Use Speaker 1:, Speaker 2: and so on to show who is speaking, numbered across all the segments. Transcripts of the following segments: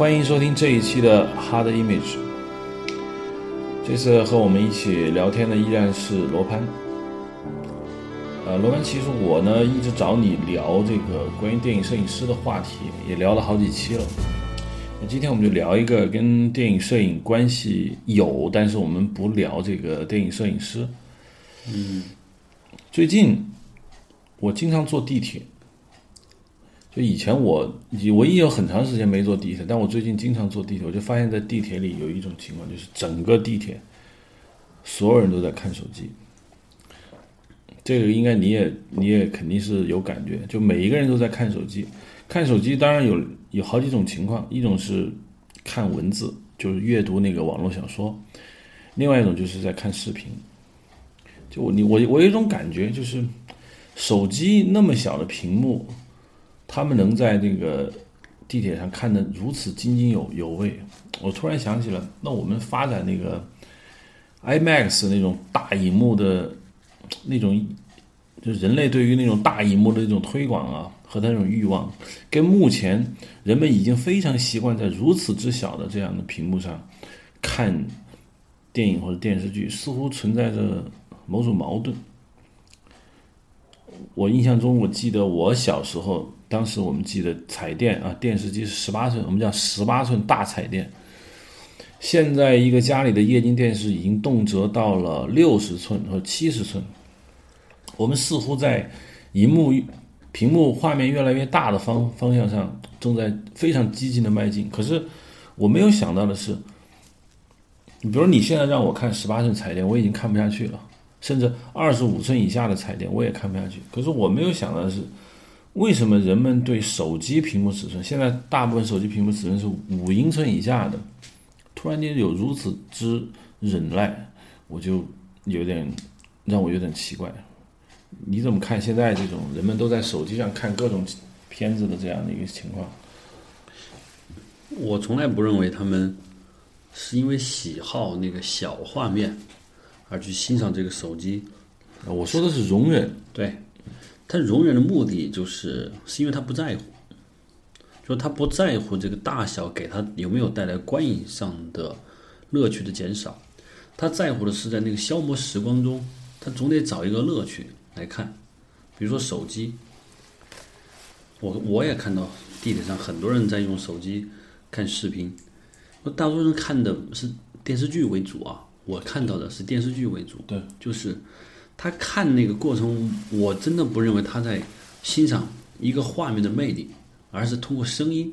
Speaker 1: 欢迎收听这一期的 Hard Image。这次和我们一起聊天的依然是罗盘。呃，罗盘，其实我呢一直找你聊这个关于电影摄影师的话题，也聊了好几期了。那今天我们就聊一个跟电影摄影关系有，但是我们不聊这个电影摄影师。
Speaker 2: 嗯，
Speaker 1: 最近我经常坐地铁。就以前我我也有很长时间没坐地铁，但我最近经常坐地铁，我就发现，在地铁里有一种情况，就是整个地铁所有人都在看手机。这个应该你也你也肯定是有感觉，就每一个人都在看手机。看手机当然有有好几种情况，一种是看文字，就是阅读那个网络小说；另外一种就是在看视频。就我你我我有一种感觉，就是手机那么小的屏幕。他们能在那个地铁上看得如此津津有有味，我突然想起了，那我们发展那个 IMAX 那种大荧幕的那种，就人类对于那种大荧幕的那种推广啊，和他那种欲望，跟目前人们已经非常习惯在如此之小的这样的屏幕上看电影或者电视剧，似乎存在着某种矛盾。我印象中，我记得我小时候。当时我们记得彩电啊，电视机是十八寸，我们叫十八寸大彩电。现在一个家里的液晶电视已经动辄到了六十寸和七十寸。我们似乎在荧幕、屏幕画面越来越大的方方向上，正在非常激进的迈进。可是我没有想到的是，你比如你现在让我看十八寸彩电，我已经看不下去了，甚至二十五寸以下的彩电我也看不下去。可是我没有想到的是。为什么人们对手机屏幕尺寸，现在大部分手机屏幕尺寸是五英寸以下的，突然间有如此之忍耐，我就有点让我有点奇怪。你怎么看现在这种人们都在手机上看各种片子的这样的一个情况？
Speaker 2: 我从来不认为他们是因为喜好那个小画面而去欣赏这个手机。
Speaker 1: 我说的是容忍，
Speaker 2: 对。他容忍的目的就是，是因为他不在乎，就是他不在乎这个大小给他有没有带来观影上的乐趣的减少，他在乎的是在那个消磨时光中，他总得找一个乐趣来看，比如说手机，我我也看到地铁上很多人在用手机看视频，那大多数人看的是电视剧为主啊，我看到的是电视剧为主，
Speaker 1: 对，
Speaker 2: 就是。他看那个过程，我真的不认为他在欣赏一个画面的魅力，而是通过声音，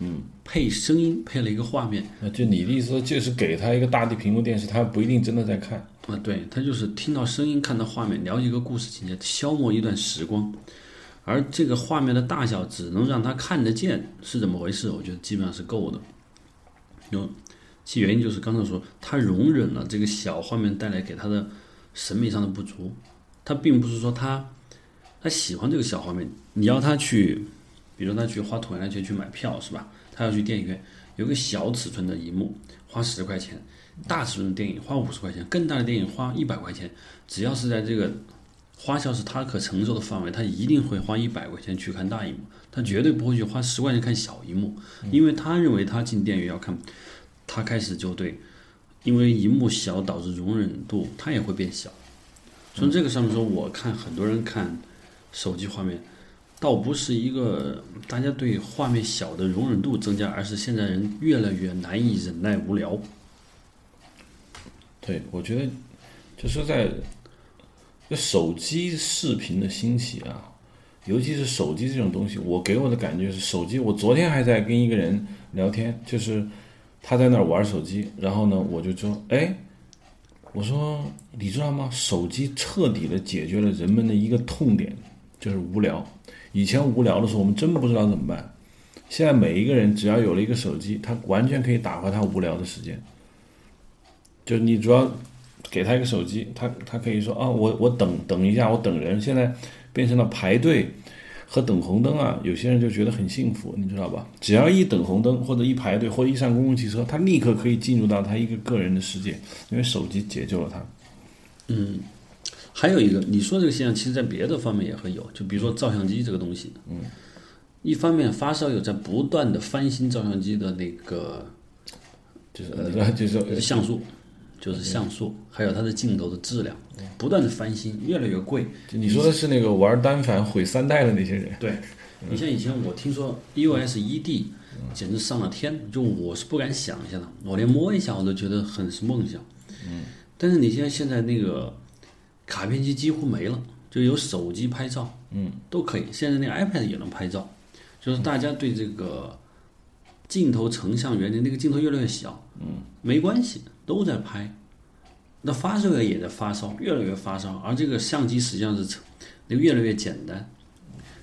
Speaker 1: 嗯，
Speaker 2: 配声音配了一个画面。
Speaker 1: 那就你的意思，就是给他一个大的屏幕电视，他不一定真的在看。
Speaker 2: 啊，对他就是听到声音，看到画面，了解一个故事情节，消磨一段时光。而这个画面的大小只能让他看得见是怎么回事？我觉得基本上是够的。有其原因就是刚才说，他容忍了这个小画面带来给他的。审美上的不足，他并不是说他他喜欢这个小画面。你要他去，比如说他去花同样的钱去买票是吧？他要去电影院，有个小尺寸的荧幕，花十块钱；大尺寸的电影花五十块钱，更大的电影花一百块钱。只要是在这个花销是他可承受的范围，他一定会花一百块钱去看大荧幕，他绝对不会去花十块钱看小荧幕，因为他认为他进电影院要看，他开始就对。因为荧幕小导致容忍度它也会变小，从这个上面说，我看很多人看手机画面，倒不是一个大家对画面小的容忍度增加，而是现在人越来越难以忍耐无聊。
Speaker 1: 对，我觉得就是在这手机视频的兴起啊，尤其是手机这种东西，我给我的感觉是手机。我昨天还在跟一个人聊天，就是。他在那儿玩手机，然后呢，我就说：“哎，我说你知道吗？手机彻底的解决了人们的一个痛点，就是无聊。以前无聊的时候，我们真不知道怎么办。现在每一个人只要有了一个手机，他完全可以打发他无聊的时间。就你主要给他一个手机，他他可以说啊，我我等等一下，我等人。现在变成了排队。”和等红灯啊，有些人就觉得很幸福，你知道吧？只要一等红灯，或者一排队，或者一上公共汽车，他立刻可以进入到他一个个人的世界，因为手机解救了他。
Speaker 2: 嗯，还有一个，你说这个现象，其实在别的方面也会有，就比如说照相机这个东西。
Speaker 1: 嗯，
Speaker 2: 一方面发烧友在不断的翻新照相机的那个
Speaker 1: 就是呃就是
Speaker 2: 像素，就是像素，还有它的镜头的质量，不断的翻新，越来越贵。
Speaker 1: 就你说的是那个玩单反毁三代的那些人，
Speaker 2: 对，你像以前我听说 EOS ED，简直上了天，就我是不敢想象的，我连摸一下我都觉得很是梦想。嗯，但是你像现在那个卡片机几乎没了，就有手机拍照，嗯，都可以。现在那个 iPad 也能拍照，就是大家对这个镜头成像原理，那个镜头越来越小，嗯，没关系，都在拍。那发烧友也在发烧，越来越发烧，而这个相机实际上是成那越来越简单。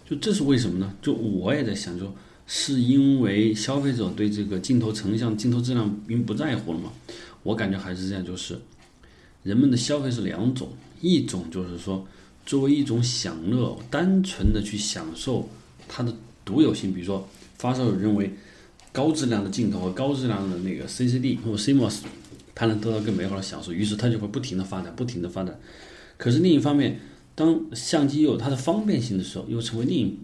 Speaker 2: 就这是为什么呢？就我也在想，就是因为消费者对这个镜头成像、镜头质量并不在乎了嘛？我感觉还是这样，就是人们的消费是两种，一种就是说作为一种享乐，单纯的去享受它的独有性，比如说发烧友认为高质量的镜头和高质量的那个 CCD 或者 CMOS，它能得到更美好的享受，于是它就会不停的发展，不停的发展。可是另一方面，当相机有它的方便性的时候，又成为另一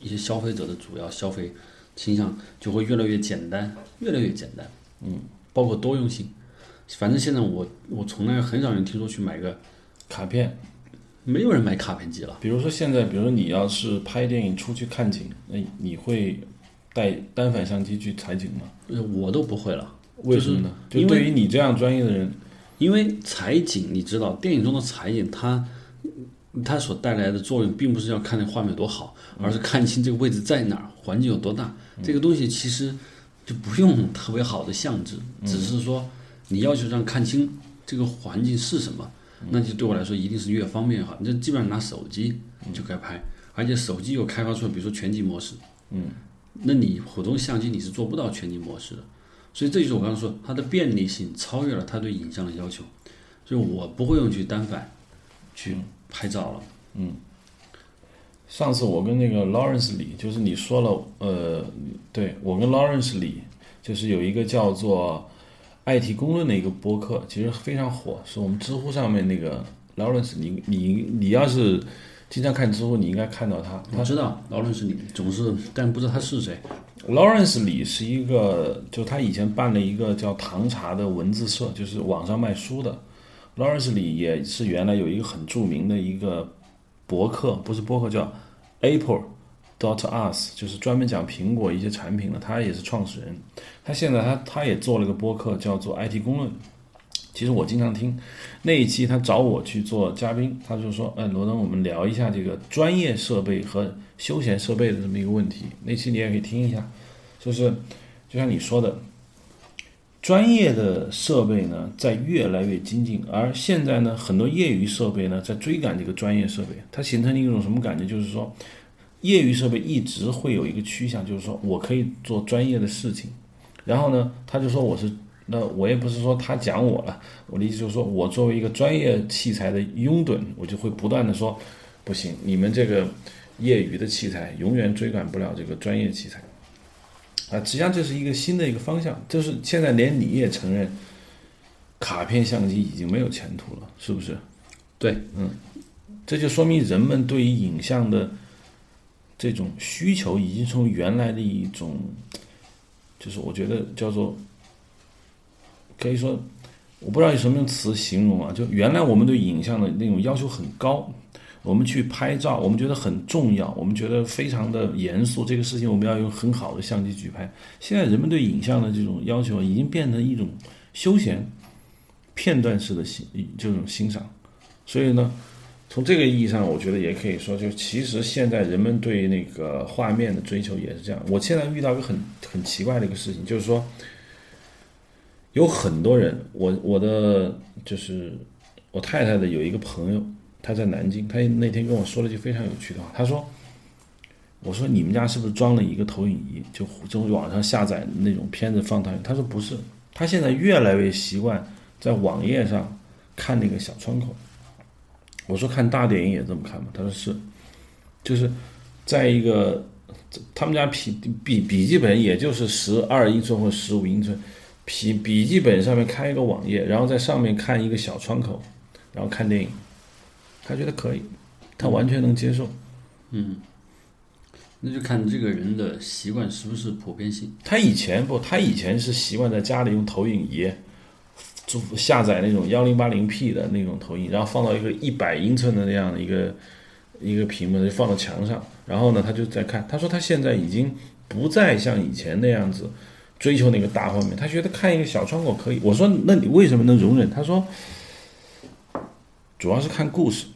Speaker 2: 一些消费者的主要消费倾向，就会越来越简单，越来越简单。嗯，包括多用性。反正现在我我从来很少人听说去买个，
Speaker 1: 卡片。
Speaker 2: 没有人买卡片机了。
Speaker 1: 比如说现在，比如说你要是拍电影出去看景，那你会带单反相机去采景吗？
Speaker 2: 呃我都不会了。
Speaker 1: 为什么呢？就对于你这样专业的人，
Speaker 2: 因为采景，你知道，电影中的采景，它它所带来的作用，并不是要看那画面有多好，而是看清这个位置在哪儿，环境有多大。这个东西其实就不用特别好的相纸，只是说你要求上看清这个环境是什么，那就对我来说一定是越方便越好。你就基本上拿手机就可以拍，而且手机又开发出来，比如说全景模式，嗯，那你普通相机你是做不到全景模式的。所以这就是我刚刚说，它的便利性超越了它对影像的要求，所以我不会用去单反去拍照了。
Speaker 1: 嗯上次我跟那个 Lawrence 李，就是你说了，呃，对我跟 Lawrence 李，就是有一个叫做《IT 公论》的一个播客，其实非常火，是我们知乎上面那个 Lawrence，你你你要是经常看知乎，你应该看到他，
Speaker 2: 我知道劳伦斯你，总是，但不知道他是谁。
Speaker 1: Lawrence 李是一个，就他以前办了一个叫唐茶的文字社，就是网上卖书的。Lawrence 李也是原来有一个很著名的一个博客，不是博客叫 Apple dot us，就是专门讲苹果一些产品的，他也是创始人。他现在他他也做了个博客，叫做 IT 公论。其实我经常听那一期，他找我去做嘉宾，他就说：“嗯，罗登，我们聊一下这个专业设备和休闲设备的这么一个问题。”那期你也可以听一下。就是就像你说的，专业的设备呢在越来越精进，而现在呢，很多业余设备呢在追赶这个专业设备，它形成了一种什么感觉？就是说，业余设备一直会有一个趋向，就是说我可以做专业的事情，然后呢，他就说我是。那我也不是说他讲我了，我的意思就是说我作为一个专业器材的拥趸，我就会不断的说，不行，你们这个业余的器材永远追赶不了这个专业器材。啊，实际上这是一个新的一个方向，就是现在连你也承认，卡片相机已经没有前途了，是不是？
Speaker 2: 对，嗯
Speaker 1: 这就说明人们对于影像的这种需求，已经从原来的一种，就是我觉得叫做，可以说，我不知道用什么词形容啊，就原来我们对影像的那种要求很高，我们去拍照，我们觉得很重要，我们觉得非常的严肃，这个事情我们要用很好的相机去拍。现在人们对影像的这种要求，已经变成一种休闲、片段式的欣这种欣赏，所以呢。从这个意义上，我觉得也可以说，就其实现在人们对那个画面的追求也是这样。我现在遇到一个很很奇怪的一个事情，就是说，有很多人，我我的就是我太太的有一个朋友，他在南京，他那天跟我说了句非常有趣的话，他说：“我说你们家是不是装了一个投影仪，就从网上下载那种片子放投影？”他说不是，他现在越来越习惯在网页上看那个小窗口。我说看大电影也这么看吗？他说是，就是在一个他们家笔笔笔记本也就是十二英寸或十五英寸，笔笔记本上面开一个网页，然后在上面看一个小窗口，然后看电影，他觉得可以，他完全能接受。
Speaker 2: 嗯那就看这个人的习惯是不是普遍性。
Speaker 1: 他以前不，他以前是习惯在家里用投影仪，就下载那种幺零八零 P 的那种投影，然后放到一个一百英寸的那样的一个一个屏幕，就放到墙上。然后呢，他就在看。他说他现在已经不再像以前那样子追求那个大画面，他觉得看一个小窗口可以。我说那你为什么能容忍？他说主要是看故事。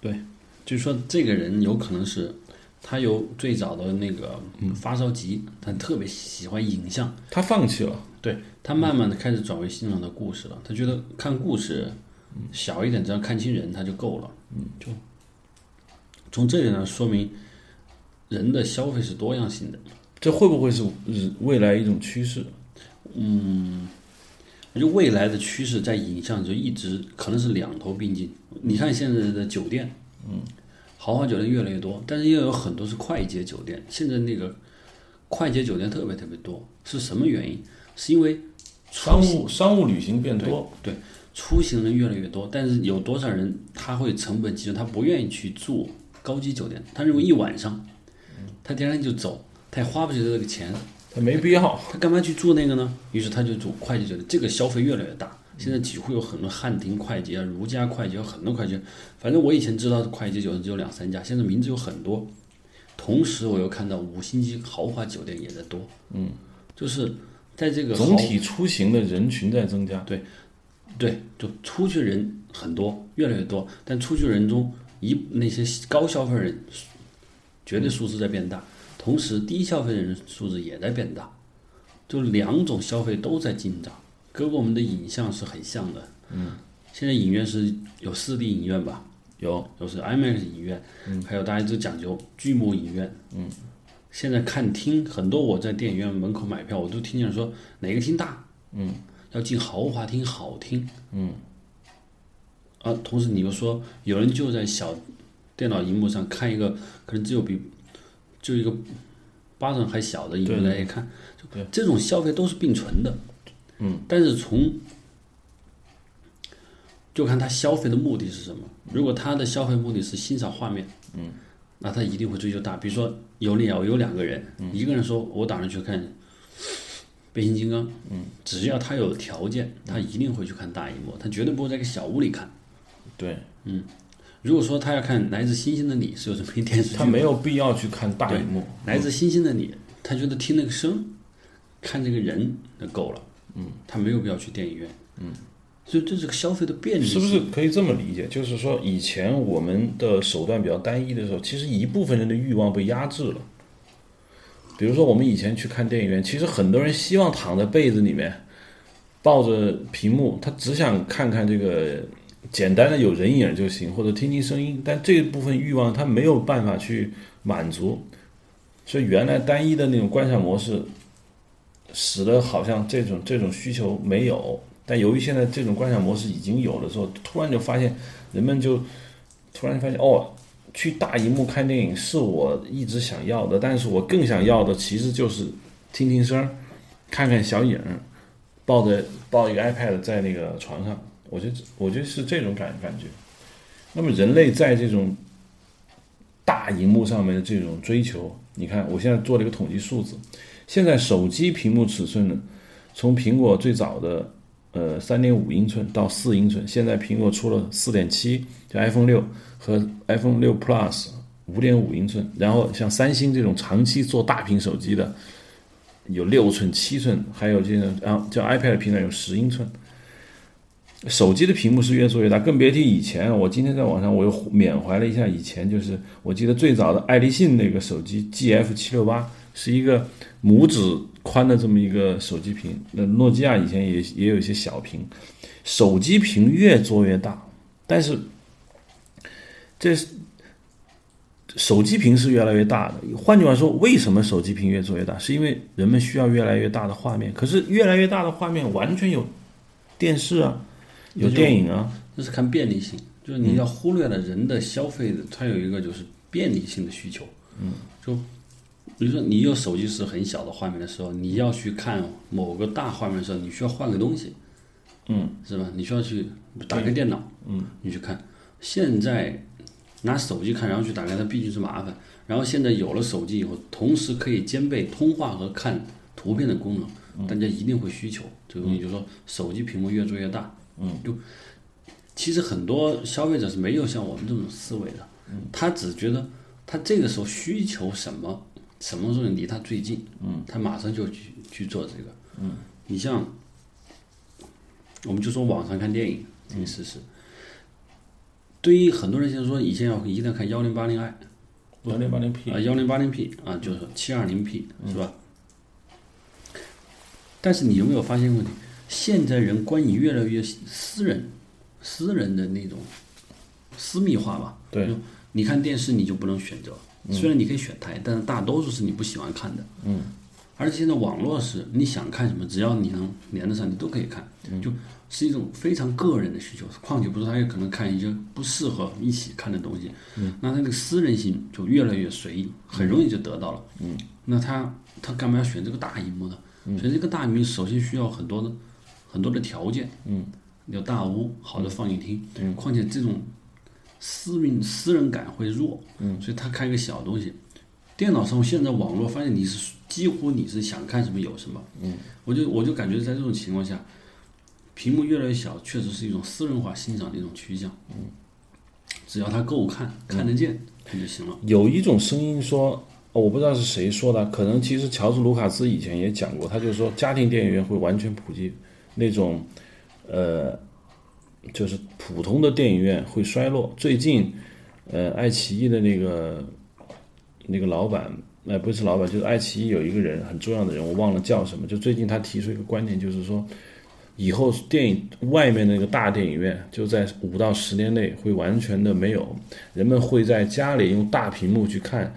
Speaker 2: 对就是说，这个人有可能是他有最早的那个发烧级，他特别喜欢影像，
Speaker 1: 他放弃了，
Speaker 2: 对他慢慢的开始转为欣赏的故事了。他觉得看故事小一点，只要看清人他就够了。嗯，就从这点呢说明人的消费是多样性的。
Speaker 1: 这会不会是未来一种趋势？
Speaker 2: 嗯，我觉得未来的趋势在影像就一直可能是两头并进。你看现在的酒店，嗯，豪华酒店越来越多，但是又有很多是快捷酒店。现在那个快捷酒店特别特别多，是什么原因？是因为
Speaker 1: 商务商务旅行变多，
Speaker 2: 对出行人越来越多，但是有多少人他会成本集中，他不愿意去住高级酒店，他认为一晚上，他第二天就走，他也花不起这个钱。
Speaker 1: 他没必要，
Speaker 2: 他干嘛去做那个呢？于是他就做快捷酒店，这个消费越来越大。现在几乎有很多汉庭快捷啊、如家快捷，有很多快捷。反正我以前知道的快捷酒店只有两三家，现在名字有很多。同时，我又看到五星级豪华酒店也在多。嗯，就是在这个
Speaker 1: 总体出行的人群在增加。
Speaker 2: 对，对，就出去人很多，越来越多。但出去人中，一那些高消费人，绝对数字在变大。同时，低消费的人数字也在变大，就两种消费都在进长，跟我们的影像是很像的。嗯，现在影院是有四 D 影院吧？
Speaker 1: 有，
Speaker 2: 有是 IMAX 影院，嗯，还有大家都讲究巨幕影院。嗯，现在看厅很多，我在电影院门口买票，我都听见说哪个厅大？嗯，要进豪华厅、好厅。嗯，啊，同时你又说有人就在小电脑荧幕上看一个，可能只有比。就一个巴掌还小的影幕来看，就这种消费都是并存的。
Speaker 1: 嗯，
Speaker 2: 但是从就看他消费的目的是什么。如果他的消费目的是欣赏画面，嗯，那他一定会追求大。比如说有两有两个人，一个人说我打算去看变形金刚，嗯，只要他有条件，他一定会去看大荧幕，他绝对不会在个小屋里看。
Speaker 1: 对，
Speaker 2: 嗯。如果说他要看《来自星星的你》是有什么一电视剧，
Speaker 1: 他没有必要去看大荧幕。
Speaker 2: 《来自星星的你》，他觉得听那个声，看这个人就够了。嗯，他没有必要去电影院。嗯，所以这是个消费的便利。
Speaker 1: 是不是可以这么理解？就是说，以前我们的手段比较单一的时候，其实一部分人的欲望被压制了。比如说，我们以前去看电影院，其实很多人希望躺在被子里面，抱着屏幕，他只想看看这个。简单的有人影就行，或者听听声音，但这部分欲望他没有办法去满足，所以原来单一的那种观赏模式，使得好像这种这种需求没有。但由于现在这种观赏模式已经有了之后，突然就发现人们就突然发现哦，去大荧幕看电影是我一直想要的，但是我更想要的其实就是听听声，看看小影，抱着抱一个 iPad 在那个床上。我觉得，我觉得是这种感感觉。那么，人类在这种大荧幕上面的这种追求，你看，我现在做了一个统计数字。现在手机屏幕尺寸呢，从苹果最早的呃三点五英寸到四英寸，现在苹果出了四点七，就 iPhone 六和 iPhone 六 Plus 五点五英寸。然后像三星这种长期做大屏手机的，有六寸、七寸，还有这种啊叫 iPad 屏的有十英寸。手机的屏幕是越做越大，更别提以前。我今天在网上我又缅怀了一下以前，就是我记得最早的爱立信那个手机 GF 七六八是一个拇指宽的这么一个手机屏。那诺基亚以前也也有一些小屏，手机屏越做越大，但是这是手机屏是越来越大的。换句话说，为什么手机屏越做越大？是因为人们需要越来越大的画面。可是越来越大的画面完全有电视啊。有电影啊，
Speaker 2: 那是看便利性，就是你要忽略了人的消费的，它有一个就是便利性的需求。嗯，就比如说你有手机是很小的画面的时候，你要去看某个大画面的时候，你需要换个东西。
Speaker 1: 嗯，
Speaker 2: 是吧？你需要去打开电脑。
Speaker 1: 嗯，
Speaker 2: 你去看。现在拿手机看，然后去打开它，毕竟是麻烦。然后现在有了手机以后，同时可以兼备通话和看图片的功能，大家一定会需求这个东西。就是说，手机屏幕越做越大，嗯，就其实很多消费者是没有像我们这种思维的，他只觉得他这个时候需求什么，什么东西离他最近，嗯，他马上就去去做这个，嗯，你像，我们就说网上看电影这个事实，对于很多人现在说以前要一定要看幺零八零 i。
Speaker 1: 幺零八零 P
Speaker 2: 啊，幺零八零 P 啊，就是七二零 P 是吧？但是你有没有发现问题？现在人观影越来越私人、私人的那种私密化吧？
Speaker 1: 对，
Speaker 2: 你看电视你就不能选择，虽然你可以选台，但是大多数是你不喜欢看的。
Speaker 1: 嗯。
Speaker 2: 而且现在网络是你想看什么，只要你能连得上，你都可以看。
Speaker 1: 嗯。
Speaker 2: 就是一种非常个人的需求，况且不是他也可能看一些不适合一起看的东西，
Speaker 1: 嗯，
Speaker 2: 那那个私人性就越来越随意，很容易就得到了，
Speaker 1: 嗯，
Speaker 2: 那他他干嘛要选这个大荧幕呢？选这个大荧幕首先需要很多的很多的条件，
Speaker 1: 嗯，
Speaker 2: 有大屋、好的放映厅，嗯，况且这种私密私人感会弱，
Speaker 1: 嗯，
Speaker 2: 所以他开个小东西，电脑上现在网络发现你是几乎你是想看什么有什么，
Speaker 1: 嗯，
Speaker 2: 我就我就感觉在这种情况下。屏幕越来越小，确实是一种私人化欣赏的一种趋向。
Speaker 1: 嗯，
Speaker 2: 只要它够看，看得见，它就行了。
Speaker 1: 有一种声音说，我不知道是谁说的，可能其实乔治·卢卡斯以前也讲过，他就是说家庭电影院会完全普及，那种呃，就是普通的电影院会衰落。最近，呃，爱奇艺的那个那个老板，哎，不是老板，就是爱奇艺有一个人很重要的人，我忘了叫什么。就最近他提出一个观点，就是说。以后电影外面那个大电影院就在五到十年内会完全的没有，人们会在家里用大屏幕去看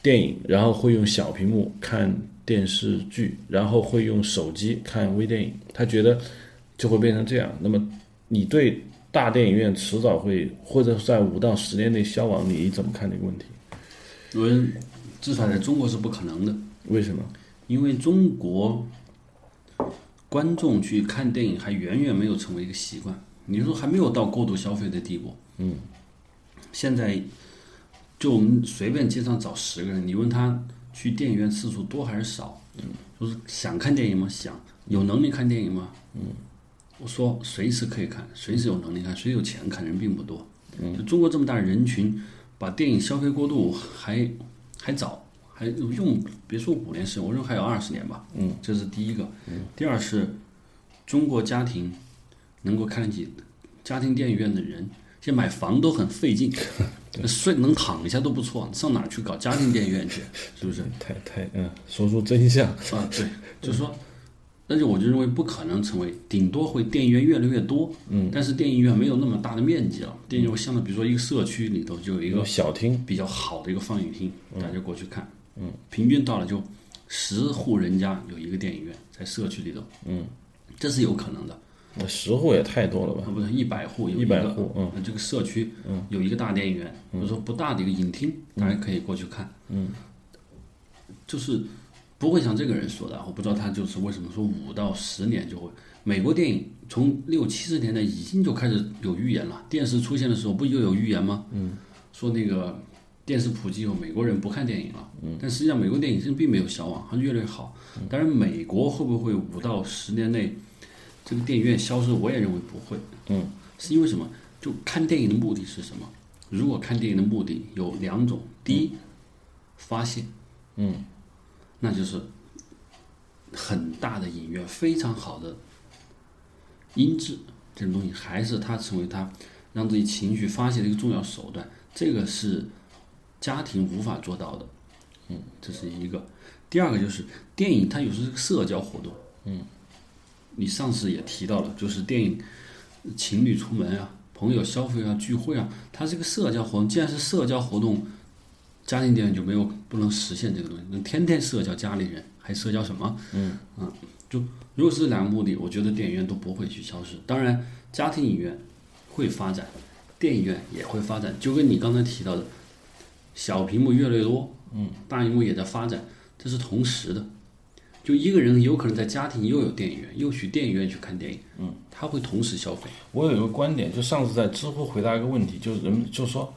Speaker 1: 电影，然后会用小屏幕看电视剧，然后会用手机看微电影。他觉得就会变成这样。那么你对大电影院迟早会或者在五到十年内消亡，你怎么看这个问题？
Speaker 2: 我至少在中国是不可能的。
Speaker 1: 为什么？
Speaker 2: 因为中国。观众去看电影还远远没有成为一个习惯，你说还没有到过度消费的地步。
Speaker 1: 嗯，
Speaker 2: 现在就我们随便街上找十个人，你问他去电影院次数多还是少？
Speaker 1: 嗯，
Speaker 2: 就是想看电影吗？想，有能力看电影吗？
Speaker 1: 嗯，
Speaker 2: 我说随时可以看，随时有能力看，谁有钱看人并不多。
Speaker 1: 嗯，
Speaker 2: 就中国这么大的人群，把电影消费过度还还早。还用别说五年时间，我认为还有二十年吧。
Speaker 1: 嗯，
Speaker 2: 这是第一个。
Speaker 1: 嗯，
Speaker 2: 第二是，中国家庭能够看得起家庭电影院的人，现在买房都很费劲，睡能躺一下都不错，上哪儿去搞家庭电影院去？是不是？
Speaker 1: 太太嗯，说出真相
Speaker 2: 啊！对，就是说，那就我就认为不可能成为，顶多会电影院越来越多。
Speaker 1: 嗯，
Speaker 2: 但是电影院没有那么大的面积了，电影院相对比如说一个社区里头就有一个
Speaker 1: 小厅，
Speaker 2: 比较好的一个放映厅，大家过去看。
Speaker 1: 嗯，
Speaker 2: 平均到了就十户人家有一个电影院在社区里头，
Speaker 1: 嗯，
Speaker 2: 这是有可能的。
Speaker 1: 那十户也太多了吧？
Speaker 2: 不是一百户有
Speaker 1: 一百户，嗯，
Speaker 2: 这个社区
Speaker 1: 嗯
Speaker 2: 有一个大电影院，或者说不大的一个影厅，大家可以过去看。
Speaker 1: 嗯，
Speaker 2: 就是不会像这个人说的，我不知道他就是为什么说五到十年就会。美国电影从六七十年代已经就开始有预言了，电视出现的时候不就有预言吗？
Speaker 1: 嗯，
Speaker 2: 说那个。电视普及以后，美国人不看电影了。嗯，但实际上美国电影现在并没有消亡，它越来越好。当然，美国会不会五到十年内这个电影院消失？我也认为不会。
Speaker 1: 嗯，
Speaker 2: 是因为什么？就看电影的目的是什么？如果看电影的目的有两种，第一，发泄，
Speaker 1: 嗯，
Speaker 2: 那就是很大的影院，非常好的音质，这种东西还是它成为它让自己情绪发泄的一个重要手段。这个是。家庭无法做到的，
Speaker 1: 嗯，
Speaker 2: 这是一个。第二个就是电影，它有时候是个社交活动，
Speaker 1: 嗯，
Speaker 2: 你上次也提到了，就是电影，情侣出门啊，朋友消费啊，聚会啊，它是个社交活动。既然是社交活动，家庭电影就没有不能实现这个东西。能天天社交家里人，还社交什么？
Speaker 1: 嗯，
Speaker 2: 啊，就如果是这两个目的，我觉得电影院都不会去消失。当然，家庭影院会发展，电影院也会发展，就跟你刚才提到的。小屏幕越来越多，
Speaker 1: 嗯，
Speaker 2: 大屏幕也在发展，这是同时的。就一个人有可能在家庭又有电影院，又去电影院去看电影，
Speaker 1: 嗯，
Speaker 2: 他会同时消费。
Speaker 1: 我有一个观点，就上次在知乎回答一个问题，就是人们就说，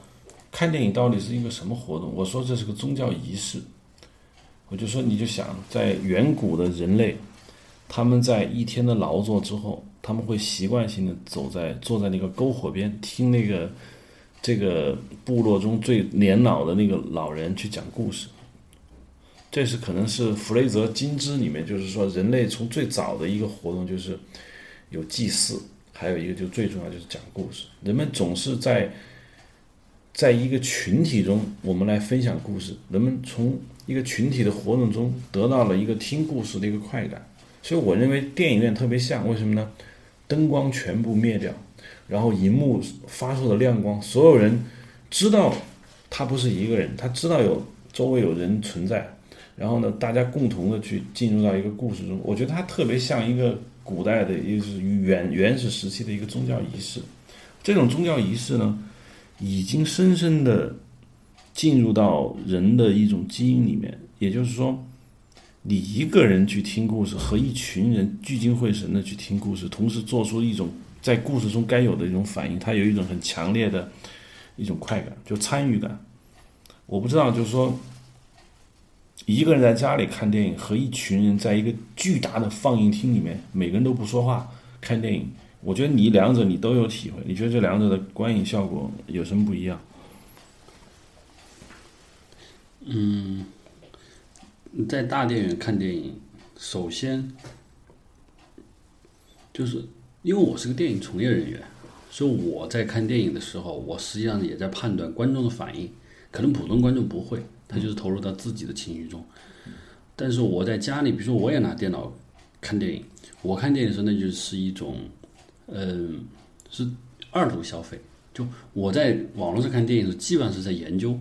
Speaker 1: 看电影到底是一个什么活动？我说这是个宗教仪式。我就说，你就想，在远古的人类，他们在一天的劳作之后，他们会习惯性的走在坐在那个篝火边，听那个这个部落中最年老的那个老人去讲故事。这是可能是弗雷泽金枝里面，就是说人类从最早的一个活动就是有祭祀，还有一个就最重要就是讲故事。人们总是在在一个群体中，我们来分享故事。人们从一个群体的活动中得到了一个听故事的一个快感，所以我认为电影院特别像，为什么呢？灯光全部灭掉，然后荧幕发出的亮光，所有人知道他不是一个人，他知道有周围有人存在，然后呢，大家共同的去进入到一个故事中，我觉得它特别像一个古代的，也是原原始时期的一个宗教仪式。这种宗教仪式呢，已经深深的。进入到人的一种基因里面，也就是说，你一个人去听故事，和一群人聚精会神的去听故事，同时做出一种在故事中该有的一种反应，它有一种很强烈的一种快感，就参与感。我不知道，就是说，一个人在家里看电影，和一群人在一个巨大的放映厅里面，每个人都不说话看电影，我觉得你两者你都有体会，你觉得这两者的观影效果有什么不一样？
Speaker 2: 嗯，在大电影院看电影，首先就是因为我是个电影从业人员，所以我在看电影的时候，我实际上也在判断观众的反应。可能普通观众不会，他就是投入到自己的情绪中。但是我在家里，比如说我也拿电脑看电影，我看电影的时候，那就是一种，嗯，是二度消费。就我在网络上看电影的时候，基本上是在研究。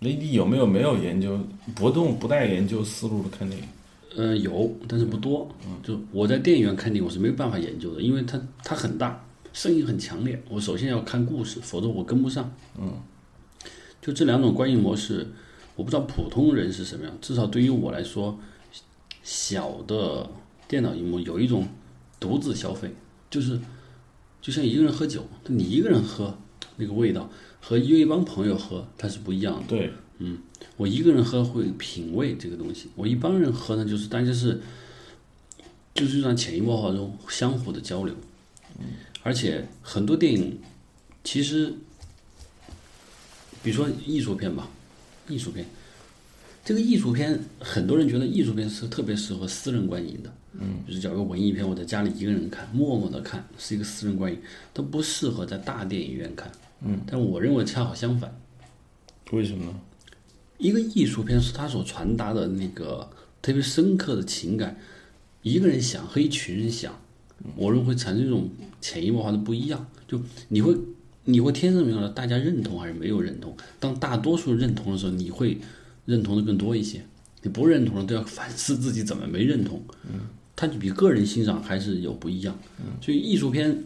Speaker 1: 那你有没有没有研究不动不带研究思路的看电影？
Speaker 2: 呃，有，但是不多。嗯，就我在电影院看电影，我是没有办法研究的，因为它它很大，声音很强烈。我首先要看故事，否则我跟不上。
Speaker 1: 嗯，
Speaker 2: 就这两种观影模式，我不知道普通人是什么样。至少对于我来说，小的电脑荧幕有一种独自消费，就是就像一个人喝酒，你一个人喝那个味道。和约一帮朋友喝，它是不一样的。
Speaker 1: 对，
Speaker 2: 嗯，我一个人喝会品味这个东西，我一帮人喝呢，就是大家是，就是让潜移默化中相互的交流。
Speaker 1: 嗯，
Speaker 2: 而且很多电影，其实，比如说艺术片吧，艺术片，这个艺术片，很多人觉得艺术片是特别适合私人观影的。
Speaker 1: 嗯，
Speaker 2: 就是找个文艺片，我在家里一个人看，默默的看，是一个私人观影，它不适合在大电影院看。
Speaker 1: 嗯，
Speaker 2: 但我认为恰好相反。
Speaker 1: 为什么呢？
Speaker 2: 一个艺术片是它所传达的那个特别深刻的情感，一个人想和一群人想，我认为会产生一种潜移默化的不一样。就你会你会天生明白大家认同还是没有认同。当大多数认同的时候，你会认同的更多一些。你不认同的都要反思自己怎么没认同。
Speaker 1: 嗯，
Speaker 2: 它就比个人欣赏还是有不一样。嗯，所以艺术片。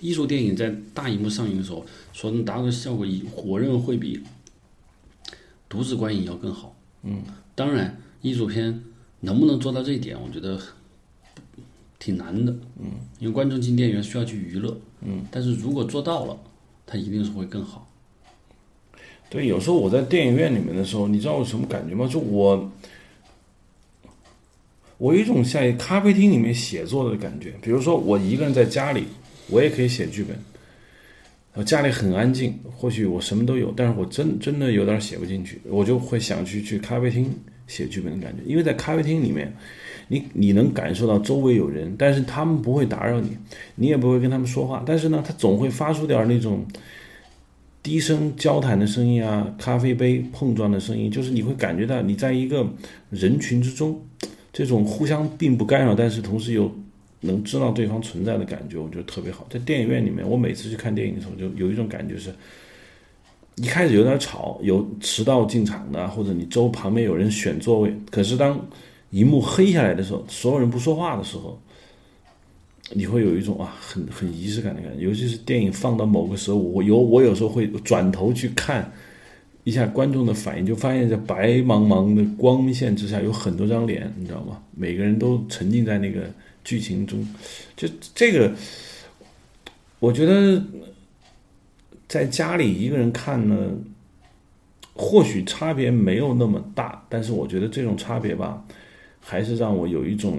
Speaker 2: 艺术电影在大荧幕上映的时候，所能达到的效果，我认为会比独自观影要更好。
Speaker 1: 嗯，
Speaker 2: 当然，艺术片能不能做到这一点，我觉得挺难的。
Speaker 1: 嗯，
Speaker 2: 因为观众进电影院需要去娱乐。
Speaker 1: 嗯，
Speaker 2: 但是如果做到了，它一定是会更好。
Speaker 1: 对，有时候我在电影院里面的时候，你知道我什么感觉吗？就我，我有一种在咖啡厅里面写作的感觉。比如说，我一个人在家里。我也可以写剧本，我家里很安静，或许我什么都有，但是我真真的有点写不进去，我就会想去去咖啡厅写剧本的感觉，因为在咖啡厅里面，你你能感受到周围有人，但是他们不会打扰你，你也不会跟他们说话，但是呢，他总会发出点那种低声交谈的声音啊，咖啡杯碰撞的声音，就是你会感觉到你在一个人群之中，这种互相并不干扰，但是同时又。能知道对方存在的感觉，我觉得特别好。在电影院里面，我每次去看电影的时候，就有一种感觉是，一开始有点吵，有迟到进场的，或者你周旁边有人选座位。可是当荧幕黑下来的时候，所有人不说话的时候，你会有一种啊，很很仪式感的感觉。尤其是电影放到某个时候，我有我有时候会转头去看一下观众的反应，就发现，这白茫茫的光线之下，有很多张脸，你知道吗？每个人都沉浸在那个。剧情中，就这个，我觉得在家里一个人看呢，或许差别没有那么大，但是我觉得这种差别吧，还是让我有一种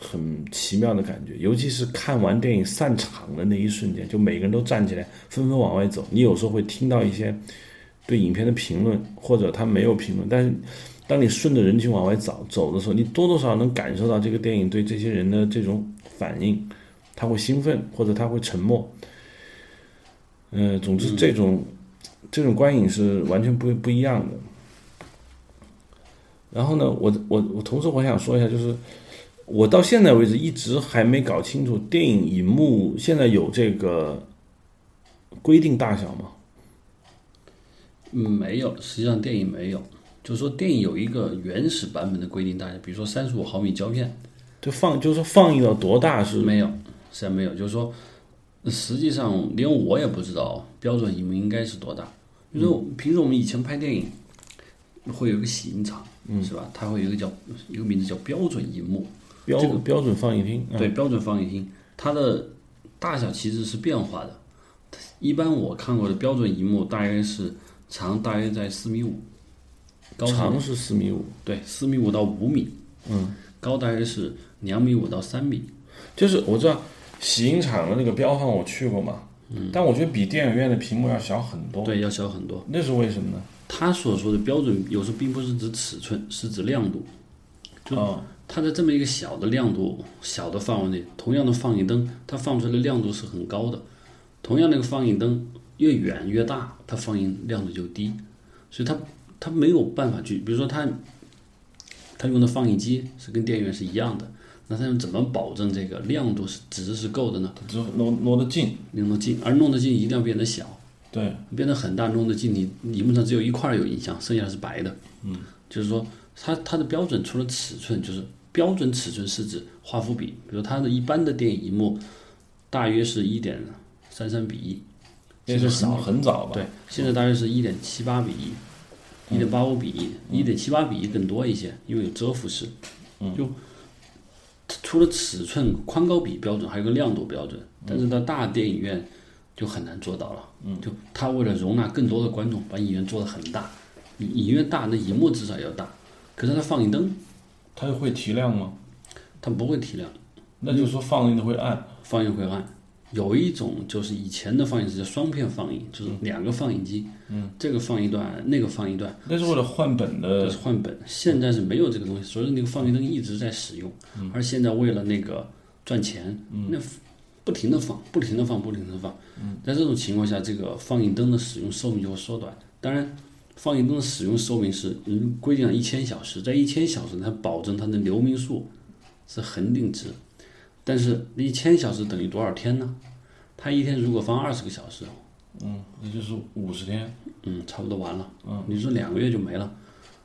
Speaker 1: 很奇妙的感觉。尤其是看完电影散场的那一瞬间，就每个人都站起来，纷纷往外走。你有时候会听到一些对影片的评论，或者他没有评论，但是当你顺着人群往外走走的时候，你多多少能感受到这个电影对这些人的这种反应，他会兴奋，或者他会沉默。嗯，总之这种。这种观影是完全不不一样的。然后呢，我我我同时我想说一下，就是我到现在为止一直还没搞清楚电影银幕现在有这个规定大小吗？
Speaker 2: 嗯，没有，实际上电影没有，就是说电影有一个原始版本的规定大小，比如说三十五毫米胶片，
Speaker 1: 就放就是说放映到多大是？
Speaker 2: 没有，实际上没有，就是说实际上连我也不知道标准银幕应该是多大。比如说，平时我们以前拍电影，会有一个洗印厂，是吧？它会有一个叫一个名字叫标准银幕，
Speaker 1: 标标准放映厅。
Speaker 2: 对，标准放映厅，它的大小其实是变化的。一般我看过的标准银幕大约是长大约在四米五，高
Speaker 1: 长是四米五，
Speaker 2: 对，四米五到五米，
Speaker 1: 嗯，
Speaker 2: 高大约是两米五到三米。
Speaker 1: 就是我知道洗印厂的那个标放，我去过嘛。
Speaker 2: 嗯，
Speaker 1: 但我觉得比电影院的屏幕要小很多。
Speaker 2: 对，要小很多。
Speaker 1: 那是为什么呢？
Speaker 2: 他所说的标准，有时候并不是指尺寸，是指亮度。
Speaker 1: 就
Speaker 2: 它在这么一个小的亮度、小的范围内，同样的放映灯，它放出来的亮度是很高的。同样那个放映灯越远越大，它放映亮度就低。所以它它没有办法去，比如说它它用的放映机是跟电影院是一样的。那它怎么保证这个亮度是值是够的呢？
Speaker 1: 只挪挪得近，
Speaker 2: 挪得近，而弄得近一定要变得小。
Speaker 1: 对，
Speaker 2: 变得很大，弄得近，你荧幕上只有一块有影像，剩下是白的。
Speaker 1: 嗯，
Speaker 2: 就是说，它它的标准除了尺寸，就是标准尺寸是指画幅比，比如它的一般的电影荧幕，大约是一点三三比一，
Speaker 1: 那是少很早吧？
Speaker 2: 对，现在大约是一点七八比一，一点八五比一，一点七八比一更多一些，因为有遮幅式。
Speaker 1: 嗯，
Speaker 2: 就。除了尺寸、宽高比标准，还有个亮度标准，但是到大电影院就很难做到了。
Speaker 1: 嗯，
Speaker 2: 就他为了容纳更多的观众，把影院做得很大，影影院大，那荧幕至少要大。可是它放映灯，
Speaker 1: 它会提亮吗？
Speaker 2: 它不会提亮，
Speaker 1: 那就是说放映的会暗，
Speaker 2: 放映会暗。有一种就是以前的放映是叫双片放映，就是两个放映机，
Speaker 1: 嗯，
Speaker 2: 这个放一段，那个放一段，
Speaker 1: 那是为了换本的，
Speaker 2: 就是换本。现在是没有这个东西，所以那个放映灯一直在使用，而现在为了那个赚钱，那不停的放，不停的放，不停的放。在这种情况下，这个放映灯的使用寿命就会缩短。当然，放映灯的使用寿命是规定了一千小时，在一千小时它保证它的流明数是恒定值。但是一千小时等于多少天呢？他一天如果放二十个小时，
Speaker 1: 嗯，那就是五十天，
Speaker 2: 嗯，差不多完了，
Speaker 1: 嗯，
Speaker 2: 你说两个月就没了，